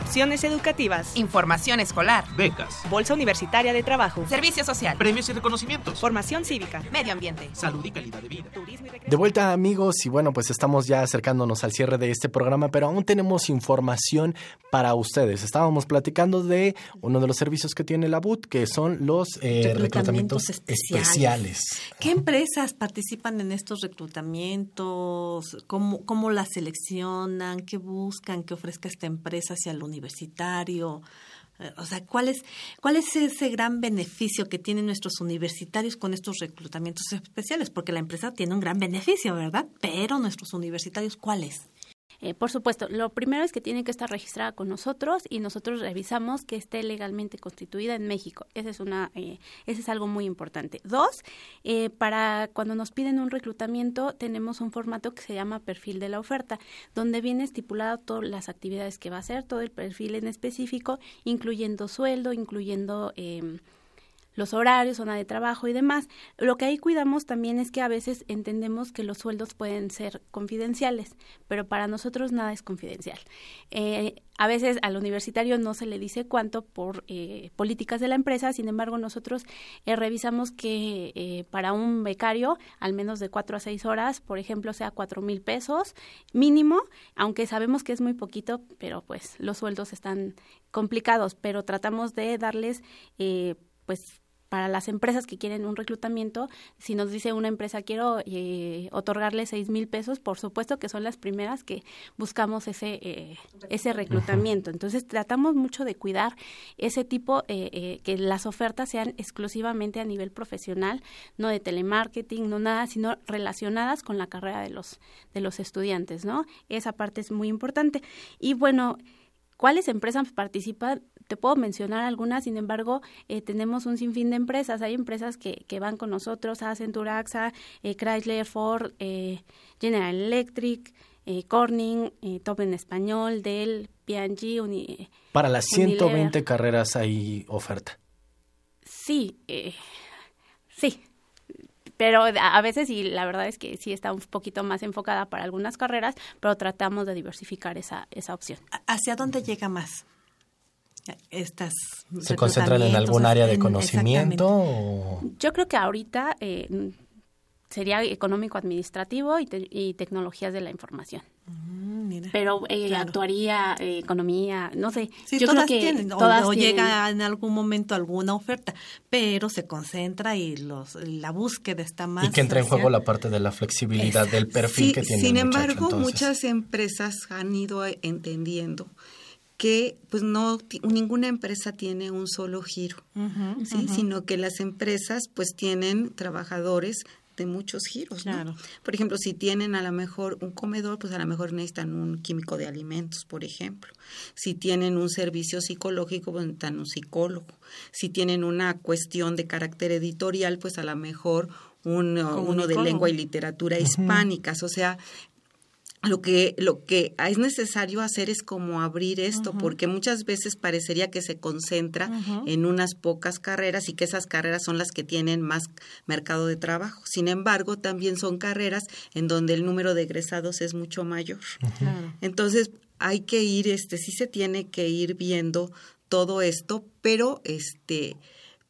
opciones educativas, información escolar, becas, bolsa universitaria de trabajo, servicio social, premios y reconocimientos, formación cívica, medio ambiente, salud y calidad de vida. De vuelta amigos y bueno pues estamos ya acercándonos al cierre de este programa pero aún tenemos información para ustedes. Estábamos platicando de uno de los servicios que tiene la BUT que son los eh, reclutamientos, especiales. ¿Qué empresas participan en estos reclutamientos? ¿Cómo, ¿Cómo las seleccionan? ¿Qué buscan que ofrezca esta empresa hacia universitario. Eh, o sea, ¿cuál es, ¿cuál es ese gran beneficio que tienen nuestros universitarios con estos reclutamientos especiales? Porque la empresa tiene un gran beneficio, ¿verdad? Pero nuestros universitarios, ¿cuál es? Eh, por supuesto, lo primero es que tiene que estar registrada con nosotros y nosotros revisamos que esté legalmente constituida en México. Ese es, una, eh, ese es algo muy importante. Dos, eh, para cuando nos piden un reclutamiento, tenemos un formato que se llama perfil de la oferta, donde viene estipulado todas las actividades que va a hacer, todo el perfil en específico, incluyendo sueldo, incluyendo... Eh, los horarios, zona de trabajo y demás. Lo que ahí cuidamos también es que a veces entendemos que los sueldos pueden ser confidenciales, pero para nosotros nada es confidencial. Eh, a veces al universitario no se le dice cuánto por eh, políticas de la empresa, sin embargo nosotros eh, revisamos que eh, para un becario al menos de cuatro a seis horas, por ejemplo, sea cuatro mil pesos mínimo, aunque sabemos que es muy poquito, pero pues los sueldos están complicados, pero tratamos de darles eh, pues para las empresas que quieren un reclutamiento, si nos dice una empresa quiero eh, otorgarle seis mil pesos, por supuesto que son las primeras que buscamos ese eh, ese reclutamiento. Entonces tratamos mucho de cuidar ese tipo eh, eh, que las ofertas sean exclusivamente a nivel profesional, no de telemarketing, no nada, sino relacionadas con la carrera de los de los estudiantes, ¿no? Esa parte es muy importante. Y bueno, ¿Cuáles empresas participan? Te puedo mencionar algunas, sin embargo, eh, tenemos un sinfín de empresas. Hay empresas que, que van con nosotros, Accenture, AXA, eh, Chrysler, Ford, eh, General Electric, eh, Corning, eh, Top en Español, Dell, P&G, Uni Para las Unilever. 120 carreras hay oferta. Sí, eh, sí. Pero a a veces sí, la verdad es que sí está un poquito más enfocada para algunas carreras, pero tratamos de diversificar esa, esa opción. ¿Hacia dónde llega más? Estas ¿Se concentran en algún área de en- conocimiento? o- Yo creo que ahorita eh, sería económico-administrativo y, te- y tecnologías de la información. Mm, mira. Pero eh, Claro. actuaría eh, economía, no sé. Sí, yo todas creo que tienen, o- todas o, tienen. llega en algún momento alguna oferta, pero se concentra y los la búsqueda está más. Y que entra en juego la parte de la flexibilidad del perfil Sí, que tiene sin el muchacho, embargo, entonces. muchas empresas han ido eh, entendiendo que pues no ninguna empresa tiene un solo giro, ¿sí? sino que las empresas pues tienen trabajadores de muchos giros. Por ejemplo, si tienen a lo mejor un comedor, pues a lo mejor necesitan un químico de alimentos, por ejemplo. Si tienen un servicio psicológico, pues necesitan un psicólogo. Si tienen una cuestión de carácter editorial, pues a lo mejor un, uh, uno de lengua y literatura hispánicas. O sea, lo que lo que es necesario hacer es como abrir esto porque muchas veces parecería que se concentra en unas pocas carreras y que esas carreras son las que tienen más mercado de trabajo. Sin embargo, también son carreras en donde el número de egresados es mucho mayor. Entonces, hay que ir este sí se tiene que ir viendo todo esto, pero este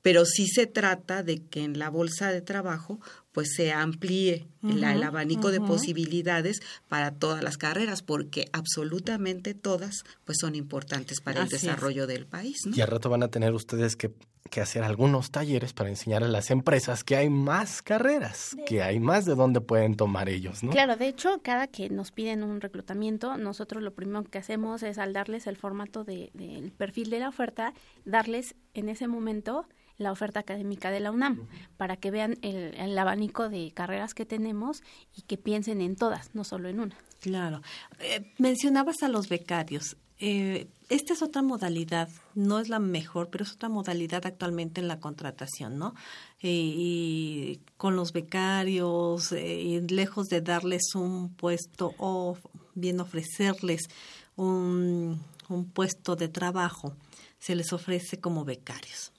pero sí se trata de que en la bolsa de trabajo pues se amplíe el, abanico de posibilidades para todas las carreras, porque absolutamente todas pues son importantes para Así el es. desarrollo del país. ¿no? Y al rato van a tener ustedes que, que hacer algunos talleres para enseñar a las empresas que hay más carreras, que hay más de dónde pueden tomar ellos, ¿no? Claro, de hecho, cada que nos piden un reclutamiento, nosotros lo primero que hacemos es al darles el formato de- del perfil de la oferta, darles en ese momento la oferta académica de la UNAM, para que vean el, el abanico de carreras que tenemos y que piensen en todas, no solo en una. Claro. Eh, mencionabas a los becarios. Eh, esta es otra modalidad, no es la mejor, pero es otra modalidad actualmente en la contratación, ¿no? Eh, y con los becarios, eh, y lejos de darles un puesto o bien ofrecerles un, un puesto de trabajo, se les ofrece como becarios.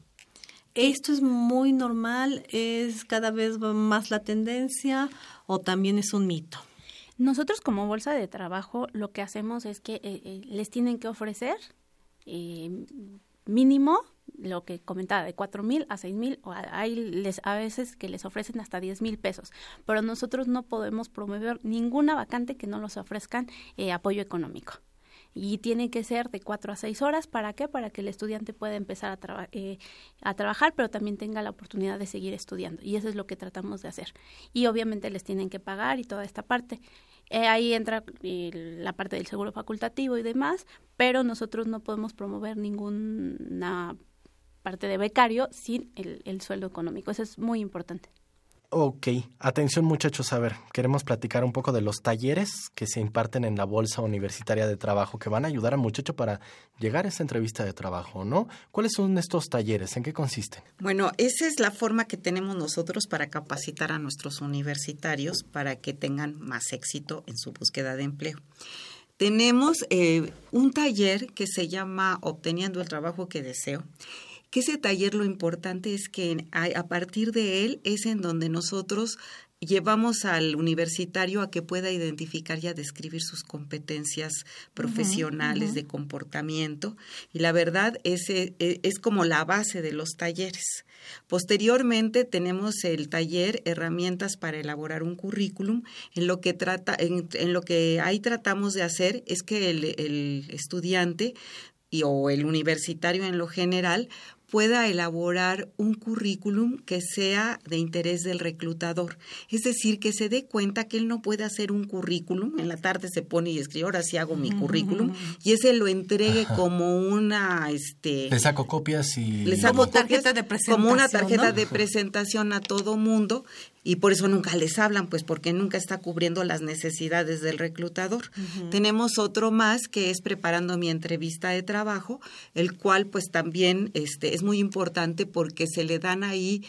¿Esto es muy normal? ¿Es cada vez más la tendencia o también es un mito? Nosotros como bolsa de trabajo lo que hacemos es que eh, eh, les tienen que ofrecer eh, mínimo lo que comentaba de cuatro mil a seis mil o hay les, a veces que les ofrecen hasta diez mil pesos pero nosotros no podemos promover ninguna vacante que no los ofrezcan eh, apoyo económico y tiene que ser de cuatro a seis horas. Para qué para que el estudiante pueda empezar eh, a trabajar pero también tenga la oportunidad de seguir estudiando. Y eso es lo que tratamos de hacer. Y obviamente les tienen que pagar y toda esta parte. Eh, ahí entra eh, la parte del seguro facultativo y demás, pero nosotros no podemos promover ninguna parte de becario sin el, el sueldo económico. Eso es muy importante. Ok, atención muchachos, a ver, queremos platicar un poco de los talleres que se imparten en la Bolsa Universitaria de Trabajo que van a ayudar al muchacho para llegar a esa entrevista de trabajo, ¿no? ¿Cuáles son estos talleres? ¿En qué consisten? Bueno, esa es la forma que tenemos nosotros para capacitar a nuestros universitarios para que tengan más éxito en su búsqueda de empleo. Tenemos eh, un taller que se llama Obteniendo el trabajo que deseo que ese taller lo importante es que a, partir de él es en donde nosotros llevamos al universitario a que pueda identificar y a describir sus competencias profesionales de comportamiento y la verdad es, e, es, como la base de los talleres. Posteriormente tenemos el taller herramientas para elaborar un currículum. En lo que trata, en, en lo que ahí tratamos de hacer es que el, el estudiante y, o el universitario en lo general pueda elaborar un currículum que sea de interés del reclutador. Es decir, que se dé cuenta que él no puede hacer un currículum, en la tarde se pone y escribe, ahora sí hago mi currículum, y ese lo entregue como una... Este, le saco copias y... Le saco tarjeta de presentación. Como una tarjeta de presentación a todo mundo y por eso nunca les hablan, pues porque nunca está cubriendo las necesidades del reclutador. Tenemos otro más que es preparando mi entrevista de trabajo, el cual pues también este, es muy importante porque se le dan ahí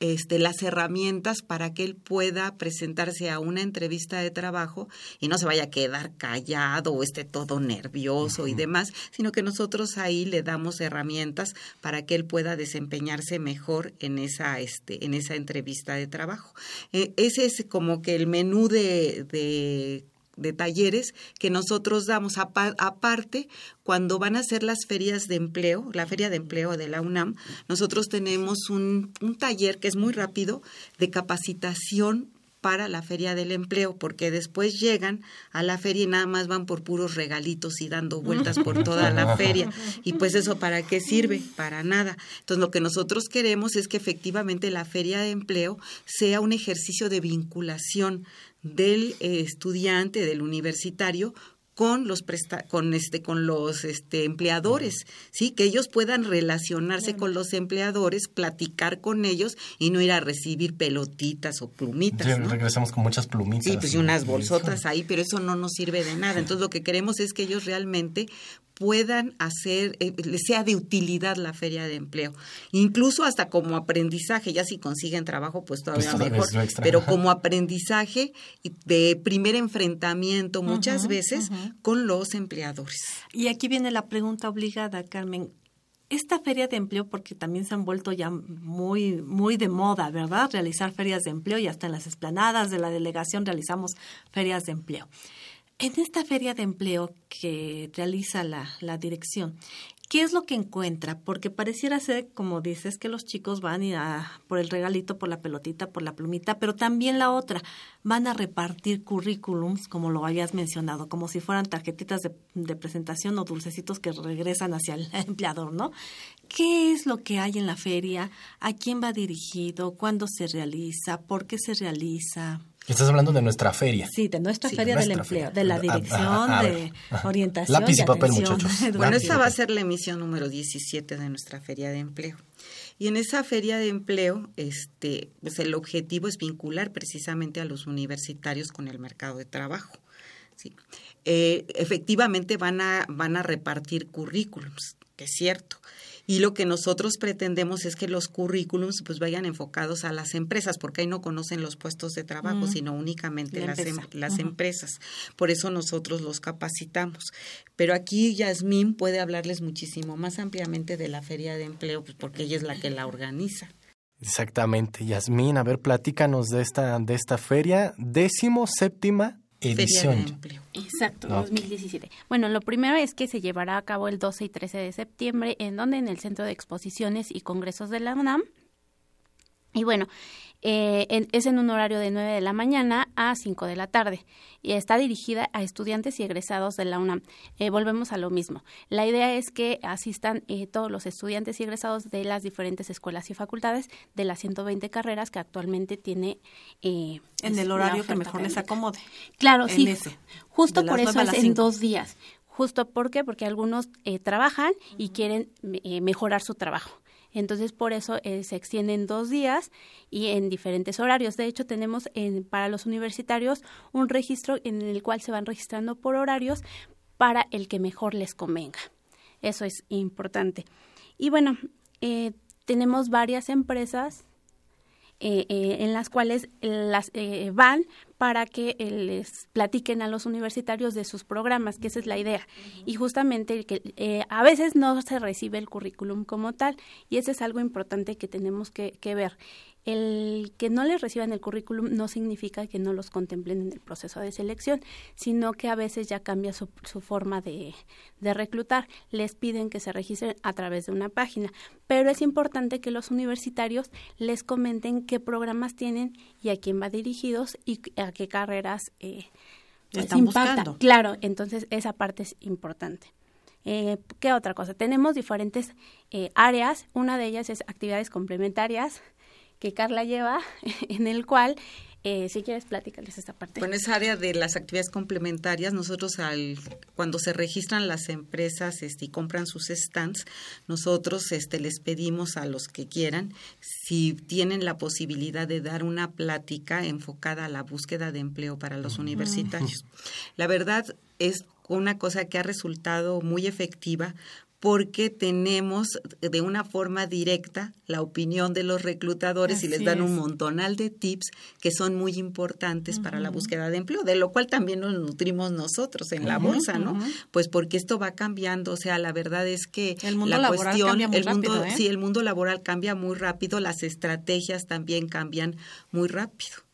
este, las herramientas para que él pueda presentarse a una entrevista de trabajo y no se vaya a quedar callado o esté todo nervioso y demás, sino que nosotros ahí le damos herramientas para que él pueda desempeñarse mejor en esa, este, en esa entrevista de trabajo. Eh, ese es como que el menú de, de de talleres que nosotros damos. Aparte, cuando van a ser las ferias de empleo, la feria de empleo de la UNAM, nosotros tenemos un, un taller que es muy rápido de capacitación para la feria del empleo, porque después llegan a la feria y nada más van por puros regalitos y dando vueltas por toda la feria. Y pues eso, ¿para qué sirve? Para nada. Entonces, lo que nosotros queremos es que efectivamente la feria de empleo sea un ejercicio de vinculación del eh, estudiante, del universitario, con los con este con los este empleadores, sí, que ellos puedan relacionarse con los empleadores, platicar con ellos y no ir a recibir pelotitas o plumitas, regresamos con muchas plumitas. Sí, pues y unas bolsotas ahí, pero eso no nos sirve de nada. Entonces lo que queremos es que ellos realmente puedan hacer, eh, les sea de utilidad la feria de empleo. Incluso hasta como aprendizaje, ya si consiguen trabajo, pues todavía pues mejor, pero como aprendizaje de primer enfrentamiento muchas veces con los empleadores. Y aquí viene la pregunta obligada, Carmen. Esta feria de empleo, porque también se han vuelto ya muy, muy de moda, ¿verdad? Realizar ferias de empleo y hasta en las esplanadas de la delegación realizamos ferias de empleo. En esta feria de empleo que realiza la, la dirección, ¿qué es lo que encuentra? Porque pareciera ser, como dices, que los chicos van a, por el regalito, por la pelotita, por la plumita, pero también la otra, van a repartir currículums, como lo habías mencionado, como si fueran tarjetitas de, de presentación o dulcecitos que regresan hacia el empleador, ¿no? ¿Qué es lo que hay en la feria? ¿A quién va dirigido? ¿Cuándo se realiza? ¿Por qué se realiza? Estás hablando de nuestra feria. Sí, de nuestra feria del empleo, de la dirección de orientación. Lápiz y, papel, muchachos. Bueno, esta va a ser la emisión número 17 de nuestra feria de empleo. Y en esa feria de empleo, este, pues el objetivo es vincular precisamente a los universitarios con el mercado de trabajo. ¿sí? Eh, efectivamente van a, van a repartir currículums, que es cierto y lo que nosotros pretendemos es que los currículums pues vayan enfocados a las empresas, porque ahí no conocen los puestos de trabajo, sino únicamente las, em, las empresas. Por eso nosotros los capacitamos. Pero aquí Yasmín puede hablarles muchísimo más ampliamente de la feria de empleo, pues porque ella es la que la organiza. Exactamente, Yasmín, a ver, platícanos de esta, de esta feria, décimo séptima edición. Exacto, 2017. Bueno, lo primero es que se llevará a cabo el 12 y 13 de septiembre, en donde en el Centro de Exposiciones y Congresos de la UNAM. Y bueno, eh, es en un horario de 9 de la mañana a 5 de la tarde y está dirigida a estudiantes y egresados de la UNAM. Eh, volvemos a lo mismo. La idea es que asistan eh, todos los estudiantes y egresados de las diferentes escuelas y facultades de las 120 carreras que actualmente tiene. en el horario que mejor les acomode. Claro, sí. Justo por eso es en dos días. Justo porque porque algunos trabajan y quieren mejorar su trabajo. Entonces, por eso eh, se extienden dos días y en diferentes horarios. De hecho, tenemos en, para los universitarios un registro en el cual se van registrando por horarios para el que mejor les convenga. Eso es importante. Y bueno, eh, tenemos varias empresas eh, eh, en las cuales las eh, van para que les platiquen a los universitarios de sus programas, que esa es la idea. Y justamente que a veces no se recibe el currículum como tal, y eso es algo importante que tenemos que, que ver el que no les reciban el currículum no significa que no los contemplen en el proceso de selección, sino que a veces ya cambia su, su forma de, de, reclutar. Les piden que se registren a través de una página, pero es importante que los universitarios les comenten qué programas tienen y a quién va dirigidos y a qué carreras eh, pues, están buscando. Claro, entonces esa parte es importante. Eh, ¿Qué otra cosa? Tenemos diferentes eh, áreas. Una de ellas es actividades complementarias que Carla lleva, en el cual, eh, si quieres, platicarles esta parte. Bueno, esa área de las actividades complementarias, nosotros al, cuando se registran las empresas este, y compran sus stands, nosotros este, les pedimos a los que quieran si tienen la posibilidad de dar una plática enfocada a la búsqueda de empleo para los universitarios. La verdad es una cosa que ha resultado muy efectiva porque tenemos de una forma directa la opinión de los reclutadores y les dan un montonal de tips que son muy importantes para la búsqueda de empleo, de lo cual también nos nutrimos nosotros en la bolsa, ¿no? Pues porque esto va cambiando, o sea, la verdad es que el mundo la laboral cambia muy el mundo, ¿eh? sí, el mundo laboral cambia muy rápido, las estrategias también cambian muy rápido.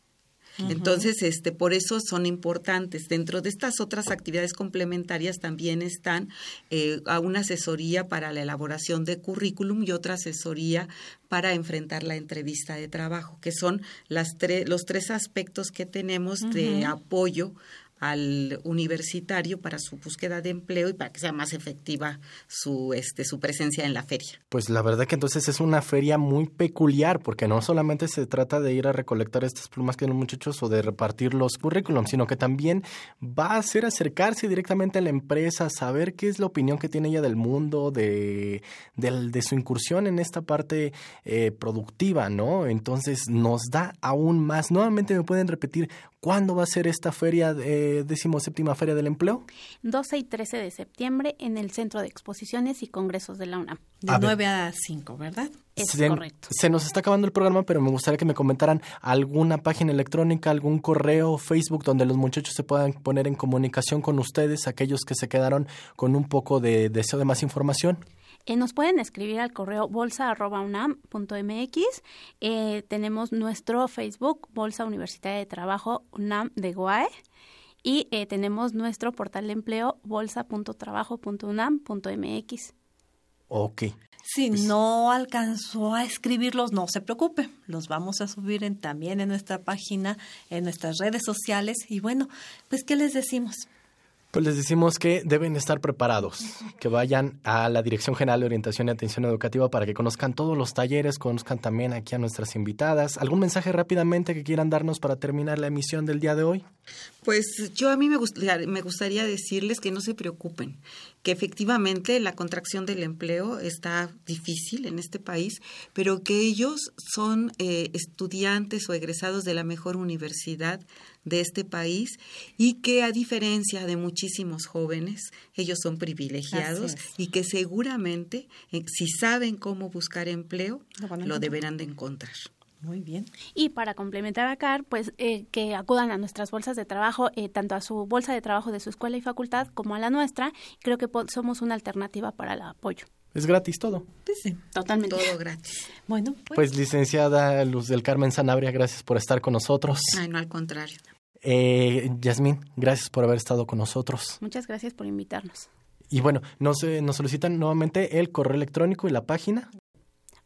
Entonces, este, por eso son importantes. Dentro de estas otras actividades complementarias también están eh, a una asesoría para la elaboración de currículum y otra asesoría para enfrentar la entrevista de trabajo, que son las los tres aspectos que tenemos de apoyo al universitario para su búsqueda de empleo y para que sea más efectiva su este su presencia en la feria. Pues la verdad que entonces es una feria muy peculiar porque no solamente se trata de ir a recolectar estas plumas que tienen muchachos o de repartir los currículums, sino que también va a ser acercarse directamente a la empresa, saber qué es la opinión que tiene ella del mundo, de, de su incursión en esta parte eh, productiva, ¿no? Entonces nos da aún más. Nuevamente me pueden repetir cuándo va a ser esta feria, eh, decimoséptima feria del empleo. 12 y 13 de septiembre en el Centro de Exposiciones y Congresos de la UNAM. De A ver. 9 a 5, ¿verdad? Es se, correcto. se nos está acabando el programa, pero me gustaría que me comentaran alguna página electrónica, algún correo, Facebook, donde los muchachos se puedan poner en comunicación con ustedes, aquellos que se quedaron con un poco de deseo de más información. Eh, nos pueden escribir al correo bolsa.unam.mx. Eh, tenemos nuestro Facebook, Bolsa Universitaria de Trabajo UNAM de GOAE. Y eh, tenemos nuestro portal de empleo, bolsa.trabajo.unam.mx. Ok. Si no alcanzó a escribirlos, no se preocupe. Los vamos a subir en, también en nuestra página, en nuestras redes sociales. Y bueno, pues, ¿qué les decimos? Pues les decimos que deben estar preparados, que vayan a la Dirección General de Orientación y Atención Educativa para que conozcan todos los talleres, conozcan también aquí a nuestras invitadas. ¿Algún mensaje rápidamente que quieran darnos para terminar la emisión del día de hoy? Pues yo a mí me gustaría, me gustaría decirles que no se preocupen, que efectivamente la contracción del empleo está difícil en este país, pero que ellos son eh, estudiantes o egresados de la mejor universidad de este país y que a diferencia de muchísimos jóvenes, ellos son privilegiados y que seguramente eh, si saben cómo buscar empleo, Lo a deberán de encontrar. Muy bien. Y para complementar acá, pues eh, que acudan a nuestras bolsas de trabajo, eh, tanto a su bolsa de trabajo de su escuela y facultad como a la nuestra. Creo que somos una alternativa para el apoyo. Es gratis todo. Pues sí. Totalmente. Todo gratis. Bueno, pues, Pues licenciada Luz del Carmen Sanabria, gracias por estar con nosotros. Ay, no al contrario. Eh, Yasmín, gracias por haber estado con nosotros. Muchas gracias por invitarnos. Y bueno, nos, eh, nos solicitan nuevamente el correo electrónico y la página.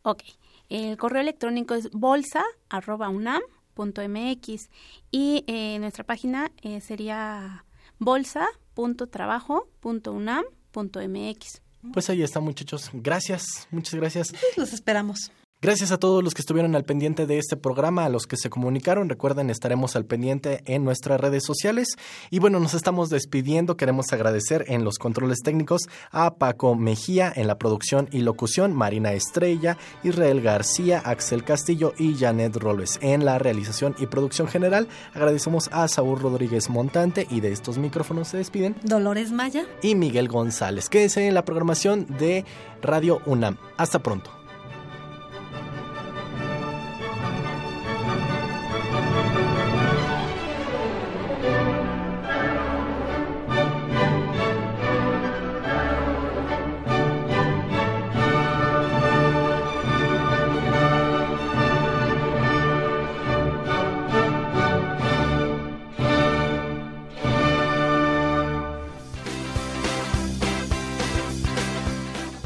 Ok. El correo electrónico es bolsa.unam.mx y eh, nuestra página eh, sería bolsa.trabajo.unam.mx. Pues ahí está, muchachos. Gracias, muchas gracias. pues los esperamos. Gracias a todos los que estuvieron al pendiente de este programa, a los que se comunicaron. Recuerden, estaremos al pendiente en nuestras redes sociales. Y bueno, nos estamos despidiendo. Queremos agradecer en los controles técnicos a Paco Mejía en la producción y locución, Marina Estrella, Israel García, Axel Castillo y Janet Robles en la realización y producción general. Agradecemos a Saúl Rodríguez Montante y de estos micrófonos se despiden Dolores Maya y Miguel González. Quédense en la programación de Radio UNAM. Hasta pronto.